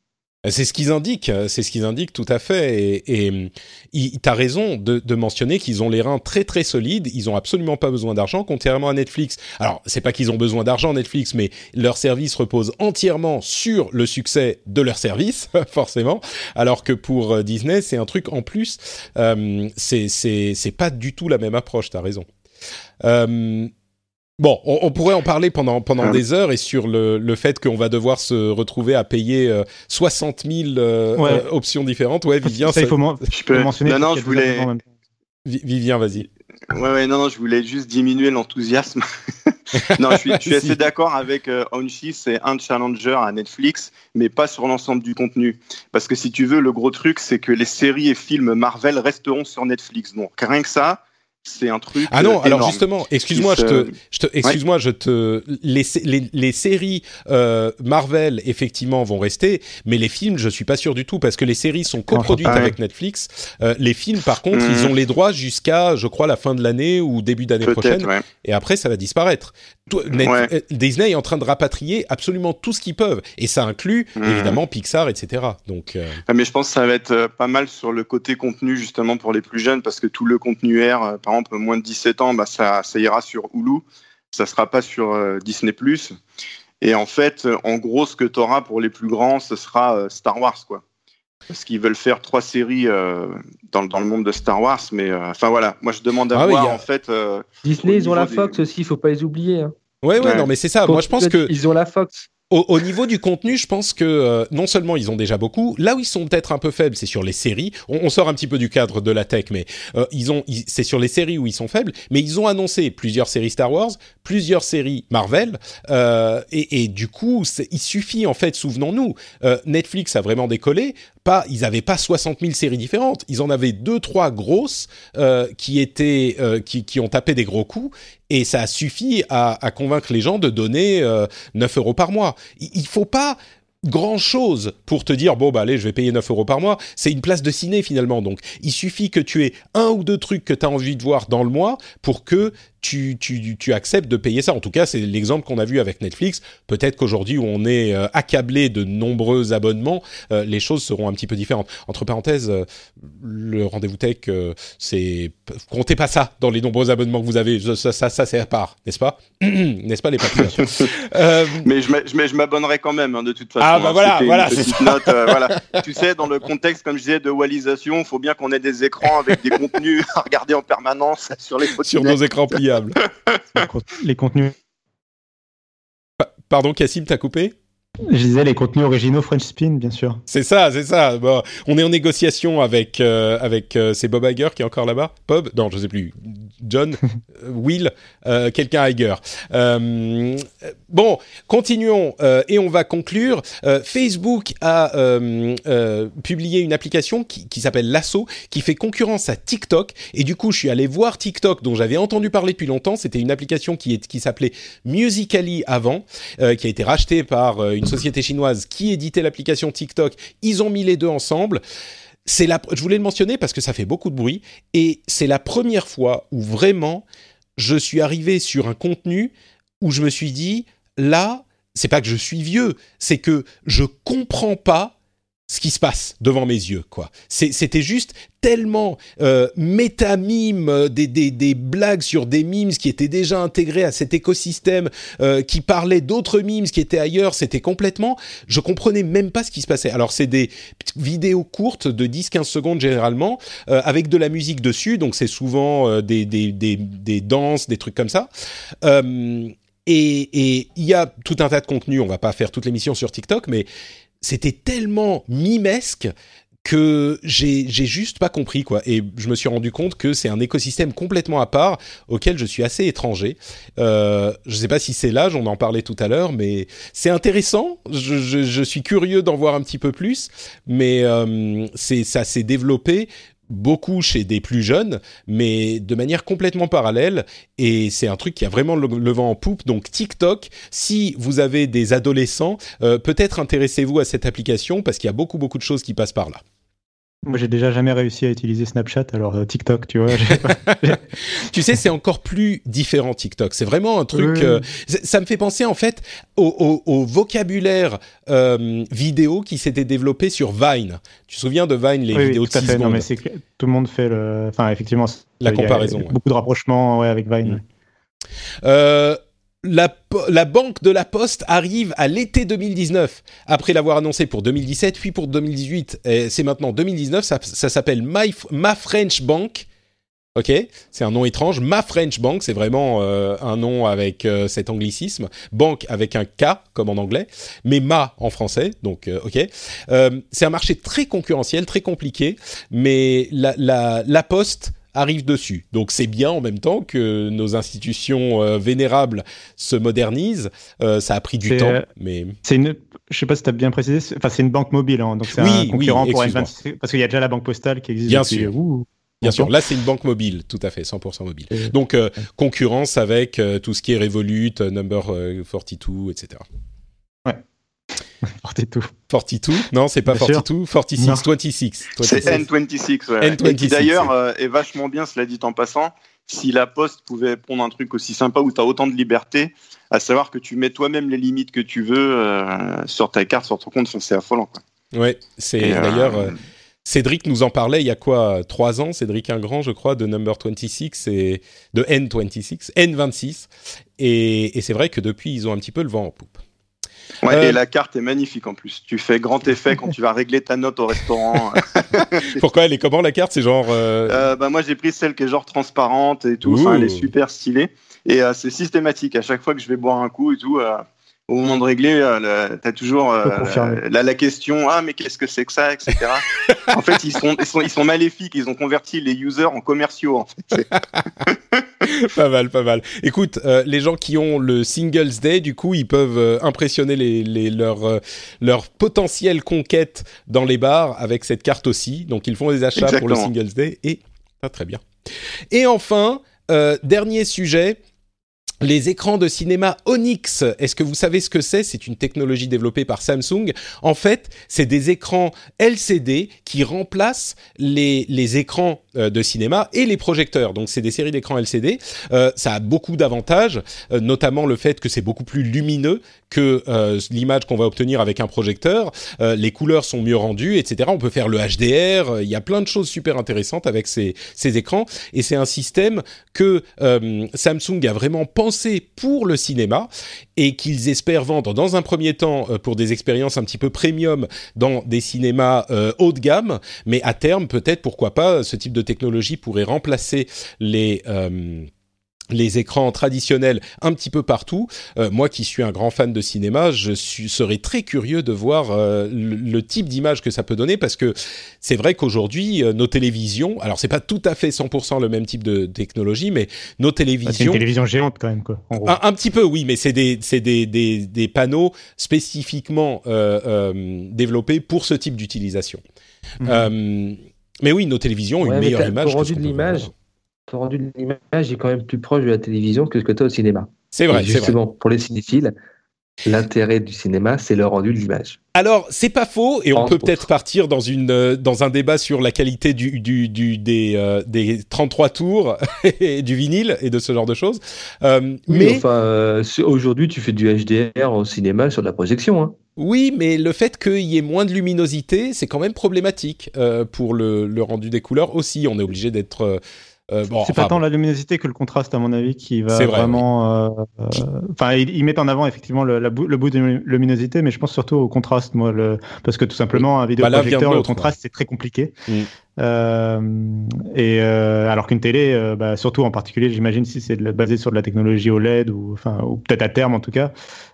C'est ce qu'ils indiquent, c'est ce qu'ils indiquent tout à fait. Et, et tu as raison de, de mentionner qu'ils ont les reins très très solides. Ils ont absolument pas besoin d'argent, contrairement à Netflix. Alors, c'est pas qu'ils ont besoin d'argent Netflix, mais leur service repose entièrement sur le succès de leur service, forcément. Alors que pour euh, Disney, c'est un truc en plus. Euh, c'est c'est pas du tout la même approche. T'as raison. Euh, Bon, on, pourrait en parler pendant pendant ah. des heures et sur le, le fait qu'on va devoir se retrouver à payer euh, 60 000 euh, euh, options différentes. Ouais, Vivien, ça, il faut, je peux... mentionner. Non, non, je voulais. Vivien, vas-y. Ouais, ouais, non, non, je voulais juste diminuer l'enthousiasme. non, je suis, je suis assez d'accord avec euh, Onchi, c'est un challenger à Netflix, mais pas sur l'ensemble du contenu. Parce que si tu veux, le gros truc, c'est que les séries et films Marvel resteront sur Netflix. Donc, rien que ça, c'est un truc. Ah non, alors justement, excuse-moi, je te, je te excuse-moi, je te, les, les, les séries euh, Marvel effectivement vont rester, mais les films, je suis pas sûr du tout parce que les séries sont coproduites avec Netflix. Euh, les films, par contre, ils hmm. ont les droits jusqu'à, je crois, la fin de l'année ou début d'année prochaine, et après ça va disparaître. Euh, Disney est en train de rapatrier absolument tout ce qu'ils peuvent, et ça inclut hmm. évidemment Pixar, etc. Donc. Euh, ah, mais je pense que ça va être pas mal sur le côté contenu justement pour les plus jeunes parce que tout le contenu R, par exemple, moins de 17 ans, bah, ça, ça ira sur Hulu. Ça sera pas sur euh, Disney+. Et en fait, en gros, ce que tu auras pour les plus grands, ce sera euh, Star Wars, quoi. Parce qu'ils veulent faire trois séries euh, dans, dans, le monde de Star Wars, mais enfin voilà, moi je demande à ah voir en fait. Disney, ils ont la Fox aussi, il faut pas les oublier. Hein. Ouais, ouais, non, mais c'est ça. moi je pense que. Ils ont la Fox au, niveau du contenu, je pense que euh, non seulement ils ont déjà beaucoup, là où ils sont peut-être un peu faibles, c'est sur les séries. On, sort un petit peu du cadre de la tech, mais euh, ils ont, c'est sur les séries où ils sont faibles. Mais ils ont annoncé plusieurs séries Star Wars, plusieurs séries Marvel, euh, et, et, du coup, il suffit en fait, souvenons-nous, Netflix a vraiment décollé pas, ils avaient pas 60 000 séries différentes. Ils en avaient deux, trois grosses euh, qui étaient, euh, qui, qui ont tapé des gros coups, et ça a suffi à, à convaincre les gens de donner 9 euros par mois. Il, il faut pas grand chose pour te dire bon bah allez je vais payer 9 euros par mois c'est une place de ciné finalement donc il suffit que tu aies un ou deux trucs que tu as envie de voir dans le mois pour que tu, tu, tu acceptes de payer ça. En tout cas, c'est l'exemple qu'on a vu avec Netflix. Peut-être qu'aujourd'hui, où on est euh, accablé de nombreux abonnements, euh, les choses seront un petit peu différentes. Entre parenthèses, euh, le rendez-vous tech, c'est comptez pas ça dans les nombreux abonnements que vous avez. Ça, ça, ça c'est à part, n'est-ce pas? N'est-ce pas les patriotes Mais je m'abonnerai quand même, hein, de toute façon. Ah bah hein. voilà, voilà. Note, voilà. Tu sais, dans le contexte, comme je disais, de walisation, il faut bien qu'on ait des écrans avec des contenus à regarder en permanence sur les sur nos écrans les contenus. Pardon, Cassim, t'as coupé? Je disais les contenus originaux French Spin, bien sûr. C'est ça, c'est ça. Bon, on est en négociation avec euh, avec euh, c'est Bob Iger qui est encore là-bas. Bob, non, je sais plus. John, euh, Will, quelqu'un Iger. bon, continuons et on va conclure. Facebook a publié une application qui, qui s'appelle Lasso, qui fait concurrence à TikTok. Et du coup, je suis allé voir TikTok, dont j'avais entendu parler depuis longtemps. C'était une application qui est qui s'appelait Musically avant, qui a été rachetée par une une société chinoise qui éditait l'application TikTok. Ils ont mis les deux ensemble. C'est la, je voulais le mentionner parce que ça fait beaucoup de bruit et c'est la première fois où vraiment je suis arrivé sur un contenu où je me suis dit là, c'est pas que je suis vieux, c'est que je comprends pas ce qui se passe devant mes yeux, quoi. C'était juste tellement euh, méta-mime, euh, des, des, des, blagues sur des memes qui étaient déjà intégrés à cet écosystème, euh, qui parlaient d'autres memes qui étaient ailleurs, c'était complètement... Je comprenais même pas ce qui se passait. Alors c'est des vidéos courtes de 10-15 secondes généralement, euh, avec de la musique dessus, donc c'est souvent euh, des, des, danses, des trucs comme ça. et il y a tout un tas de contenus, on va pas faire toute l'émission sur TikTok, mais c'était tellement mimesque que j'ai juste pas compris quoi. Et je me suis rendu compte que c'est un écosystème complètement à part auquel je suis assez étranger. Euh, je sais pas si c'est l'âge on en parlait tout à l'heure mais c'est intéressant. Je, je, je, suis curieux d'en voir un petit peu plus mais euh, c'est ça s'est développé beaucoup chez des plus jeunes, mais de manière complètement parallèle. Et c'est un truc qui a vraiment le, vent en poupe. Donc TikTok, si vous avez des adolescents, euh, peut-être intéressez-vous à cette application parce qu'il y a beaucoup beaucoup de choses qui passent par là. Moi, j'ai déjà jamais réussi à utiliser Snapchat, alors euh, TikTok, tu vois. tu sais, c'est encore plus différent TikTok. C'est vraiment un truc. Euh, ça me fait penser en fait au, au, au vocabulaire euh, vidéo qui s'était développé sur Vine. Tu te souviens de Vine, les vidéos oui, tout de 6 secondes non, mais Tout le monde fait le. Enfin, effectivement. La comparaison. ouais. Beaucoup de rapprochements ouais, avec Vine. Mm. Euh, la, Banque de la Poste arrive à l'été 2019, après l'avoir annoncé pour 2017, puis pour 2018. C'est maintenant 2019, ça, s'appelle Ma French Bank. Ok, c'est un nom étrange. Ma French Bank, c'est vraiment euh, un nom avec euh, cet anglicisme. Banque avec un K, comme en anglais, mais Ma en français, donc euh, ok. c'est un marché très concurrentiel, très compliqué, mais la Poste arrive dessus. Donc c'est bien en même temps que nos institutions euh, vénérables se modernisent. Euh, ça a pris du temps, mais c'est une. Je sais pas si tu as bien précisé. Enfin, c'est une banque mobile, hein, donc c'est oui, un concurrent oui, pour N26 parce qu'il y a déjà la banque postale qui existe. Bien depuis, sûr. Ouh, Bien sûr, là c'est une banque mobile, tout à fait, 100% mobile. Donc euh, concurrence avec euh, tout ce qui est Revolut, Number 42, etc. Ouais. 42. 42 Non, c'est pas Bien 42, 46, Non. 26. C'est N26, ouais. N26, Et qui d'ailleurs euh, est vachement bien, cela dit en passant. Si la Poste pouvait prendre un truc aussi sympa où tu as autant de liberté, à savoir que tu mets toi-même les limites que tu veux euh, sur ta carte, sur ton compte, c'est affolant. Quoi. Ouais, c'est euh, d'ailleurs. euh, Cédric nous en parlait il y a quoi Trois ans, Cédric Ingrand, je crois, de Number 26 et de N26, N26. Et, et c'est vrai que depuis, ils ont un petit peu le vent en poupe. Ouais, Euh, Et la carte est magnifique en plus. Tu fais grand effet quand tu vas régler ta note au restaurant. Pourquoi elle est comment la carte? C'est genre. euh, Euh, bah, moi, j'ai pris celle qui est genre transparente et tout. Enfin, elle est super stylée. Et euh, c'est systématique. À chaque fois que je vais boire un coup et tout, euh, au moment de régler, euh, tu as toujours euh, la, la question Ah, mais qu'est-ce que c'est que ça? etc. en fait, ils sont, ils, sont, ils sont maléfiques. Ils ont converti les users en commerciaux. En fait. pas mal, pas mal. Écoute, euh, les gens qui ont le Singles Day, du coup, ils peuvent euh, impressionner les, les, leurs euh, leur potentielles conquêtes dans les bars avec cette carte aussi. Donc, ils font des achats pour le Singles Day et ah, très bien. Et enfin, dernier sujet les écrans de cinéma Onyx, est-ce que vous savez ce que c'est? C'est une technologie développée par Samsung. En fait, c'est des écrans LCD qui remplacent les, les écrans de cinéma et les projecteurs. Donc c'est des séries d'écrans LCD. Euh, ça a beaucoup d'avantages, euh, notamment le fait que c'est beaucoup plus lumineux que l'image qu'on va obtenir avec un projecteur. les couleurs sont mieux rendues, etc. On peut faire le HDR. Il y a plein de choses super intéressantes avec ces, ces écrans. Et c'est un système que Samsung a vraiment pensé pour le cinéma et qu'ils espèrent vendre dans un premier temps pour des expériences un petit peu premium dans des cinémas haut de gamme. Mais à terme, peut-être, pourquoi pas, ce type de technologie pourrait remplacer les euh, les écrans traditionnels un petit peu partout. Euh, moi qui suis un grand fan de cinéma, je suis, serais très curieux de voir euh, le, type d'image que ça peut donner parce que c'est vrai qu'aujourd'hui nos télévisions, alors c'est pas tout à fait 100% le même type de technologie, mais nos télévisions, c'est une télévision géante quand même quoi. Un, petit peu oui, mais c'est des c'est des, des, des panneaux spécifiquement développés pour ce type d'utilisation. Mhm. Mais oui, nos télévisions ont une meilleure image. Ton rendu de l'image, ton rendu de l'image est quand même plus proche de la télévision que ce que tu as au cinéma. C'est vrai. justement, pour les cinéphiles, l'intérêt du cinéma, c'est le rendu de l'image. Alors, c'est pas faux, et on peut peut-être partir dans, une, euh, dans un débat sur la qualité du, du, du des, euh, des 33 tours et du vinyle et de ce genre de choses. Euh, mais enfin, aujourd'hui, tu fais du HDR au cinéma sur de la projection. Hein. Oui, mais le fait qu'il y ait moins de luminosité, c'est quand même problématique euh, pour le, le, rendu des couleurs aussi. On est obligé d'être. Euh, euh bon, c'est pas tant la luminosité que le contraste, à mon avis, qui va vraiment. Euh, enfin, ils, mettent en avant effectivement le, le, bout de luminosité, mais je pense surtout au contraste, moi, le... parce que tout simplement, un vidéoprojecteur, bah, le contraste, c'est très compliqué. Mm. Euh, et alors qu'une télé, bah, surtout en particulier, j'imagine si c'est basé sur de la technologie OLED ou, enfin, ou peut-être à terme en tout cas,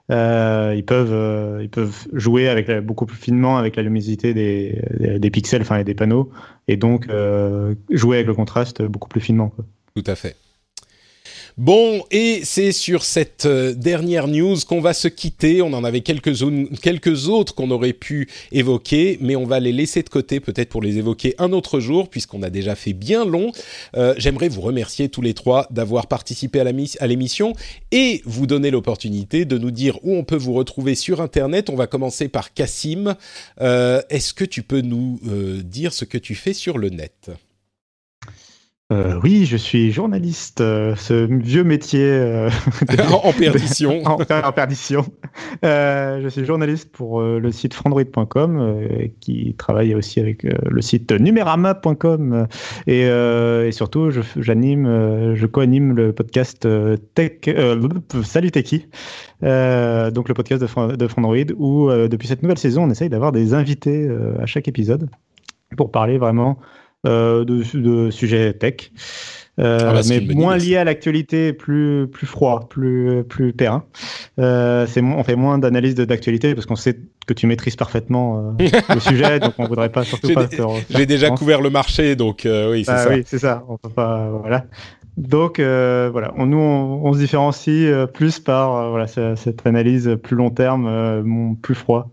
ils peuvent ils peuvent jouer avec beaucoup plus finement avec la luminosité des, des, pixels, enfin, et des panneaux, et donc jouer avec le contraste beaucoup plus finement. Quoi. Tout à fait. Bon, et c'est sur cette euh, dernière news qu'on va se quitter. On en avait quelques, autres qu'on aurait pu évoquer, mais on va les laisser de côté peut-être pour les évoquer un autre jour, puisqu'on a déjà fait bien long. Euh, j'aimerais vous remercier tous les trois d'avoir participé à l'émission et vous donner l'opportunité de nous dire où on peut vous retrouver sur Internet. On va commencer par Cassim. Euh, est-ce que tu peux nous dire ce que tu fais sur le net? Euh, oui, je suis journaliste, euh, ce vieux métier euh, en perdition. en, perdition. je suis journaliste pour le site frandroid.com qui travaille aussi avec le site numerama.com et, et, surtout j'anime, je, co-anime le podcast Tech, Salut Techie, donc le podcast de, de Frandroid où depuis cette nouvelle saison on essaye d'avoir des invités à chaque épisode pour parler vraiment de, de, sujets tech. Euh, ah bah, mais moins lié à l'actualité, plus plus froid, plus plus terrain. Euh, c'est on fait moins d'analyse d'actualité parce qu'on sait que tu maîtrises parfaitement euh, le sujet, donc on voudrait pas surtout pas. J'ai déjà couvert le marché, donc euh, oui, c'est bah ça. Oui, c'est ça. On peut pas, voilà. Donc voilà, on, nous on, on, se différencie plus par voilà cette analyse plus long terme, plus froid.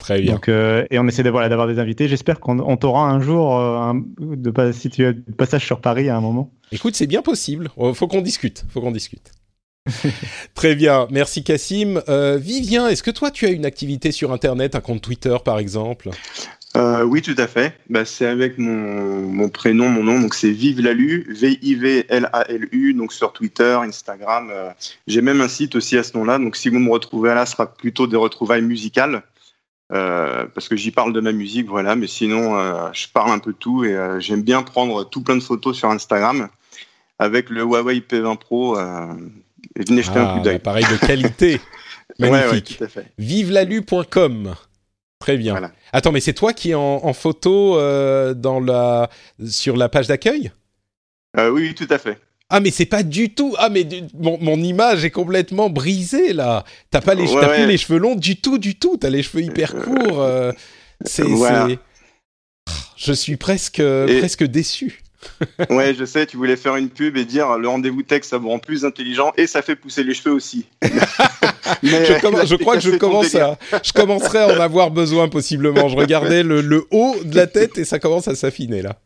Très bien. Donc, euh, et on essaie d'avoir des invités. J'espère qu'on t'aura un jour, euh, de, si tu as passage sur Paris à un moment. Écoute, c'est bien possible. Oh, faut qu'on discute. Faut qu'on discute. Très bien, merci Cassim. Euh, Vivien, est-ce que toi tu as une activité sur Internet, un compte Twitter par exemple? Oui, tout à fait. Bah, c'est avec mon, mon, prénom, mon nom, donc c'est Vive Lalu, V-I-V-L-A-L-U, donc sur Twitter, Instagram. J'ai même un site aussi à ce nom-là, donc si vous me retrouvez là, ce sera plutôt des retrouvailles musicales. Euh, parce que j'y parle de ma musique, voilà. Mais sinon, euh, je parle un peu de tout et euh, j'aime bien prendre tout plein de photos sur Instagram avec le Huawei P20 Pro. et venez jeter un coup ah, d'œil. Appareil de qualité, magnifique. Vivelalu.com. Très bien. Attends, mais c'est toi qui es en, photo dans la sur la page d'accueil? Oui, tout à fait. Ah mais c'est pas du tout. Ah mais mon, image est complètement brisée là. T'as pas les, plus les cheveux longs du tout, du tout. T'as les cheveux hyper courts. Euh, c'est, Je suis presque, presque déçu. ouais, je sais, tu voulais faire une pub et dire le rendez-vous tech, ça vous rend plus intelligent et ça fait pousser les cheveux aussi. Mais je, je crois que je commence à, je commencerai à en avoir besoin possiblement. Je regardais le, le haut de la tête et ça commence à s'affiner là.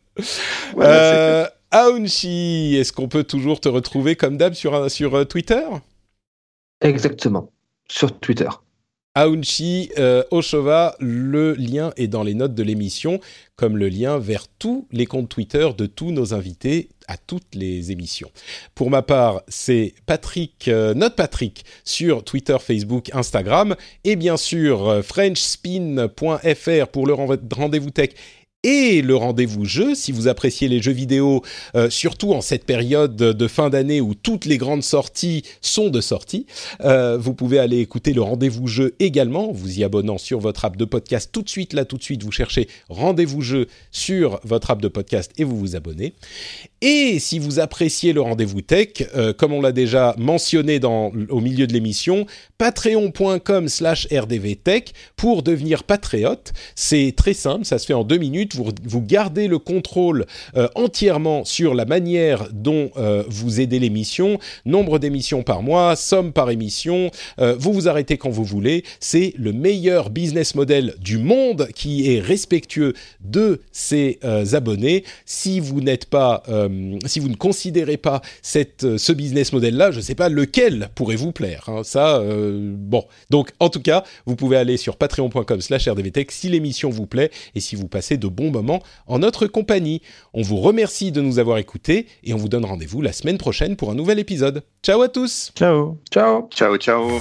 euh, Aounchi, est-ce qu'on peut toujours te retrouver comme d'hab sur, sur euh, Twitter? Exactement, sur Twitter. Aounchi euh, Oshova, le lien est dans les notes de l'émission, comme le lien vers tous les comptes Twitter de tous nos invités à toutes les émissions. Pour ma part, c'est Patrick, euh, notre Patrick, sur Twitter, Facebook, Instagram, et bien sûr euh, FrenchSpin.fr pour le rendez-vous tech et le rendez-vous jeu. Si vous appréciez les jeux vidéo, euh, surtout en cette période de fin d'année où toutes les grandes sorties sont de sortie, euh, vous pouvez aller écouter le rendez-vous jeu également, vous y abonnant sur votre app de podcast tout de suite. Là, tout de suite, vous cherchez rendez-vous jeu sur votre app de podcast et vous vous abonnez. Et si vous appréciez le rendez-vous tech, euh, comme on l'a déjà mentionné dans, au milieu de l'émission, patreon.com slash rdvtech pour devenir patriote. C'est très simple, ça se fait en deux minutes. Vous, gardez le contrôle euh, entièrement sur la manière dont euh, vous aidez l'émission, nombre d'émissions par mois, somme par émission. Euh, vous vous arrêtez quand vous voulez. C'est le meilleur business model du monde qui est respectueux de ses abonnés. Si vous n'êtes pas, si vous ne considérez pas ce business model-là, je ne sais pas lequel pourrait vous plaire. Hein. Ça, bon. Donc, en tout cas, vous pouvez aller sur patreon.com/rdvtech si l'émission vous plaît et si vous passez de bons moments en notre compagnie. On vous remercie de nous avoir écoutés et on vous donne rendez-vous la semaine prochaine pour un nouvel épisode. Ciao à tous. Ciao. Ciao. Ciao, ciao.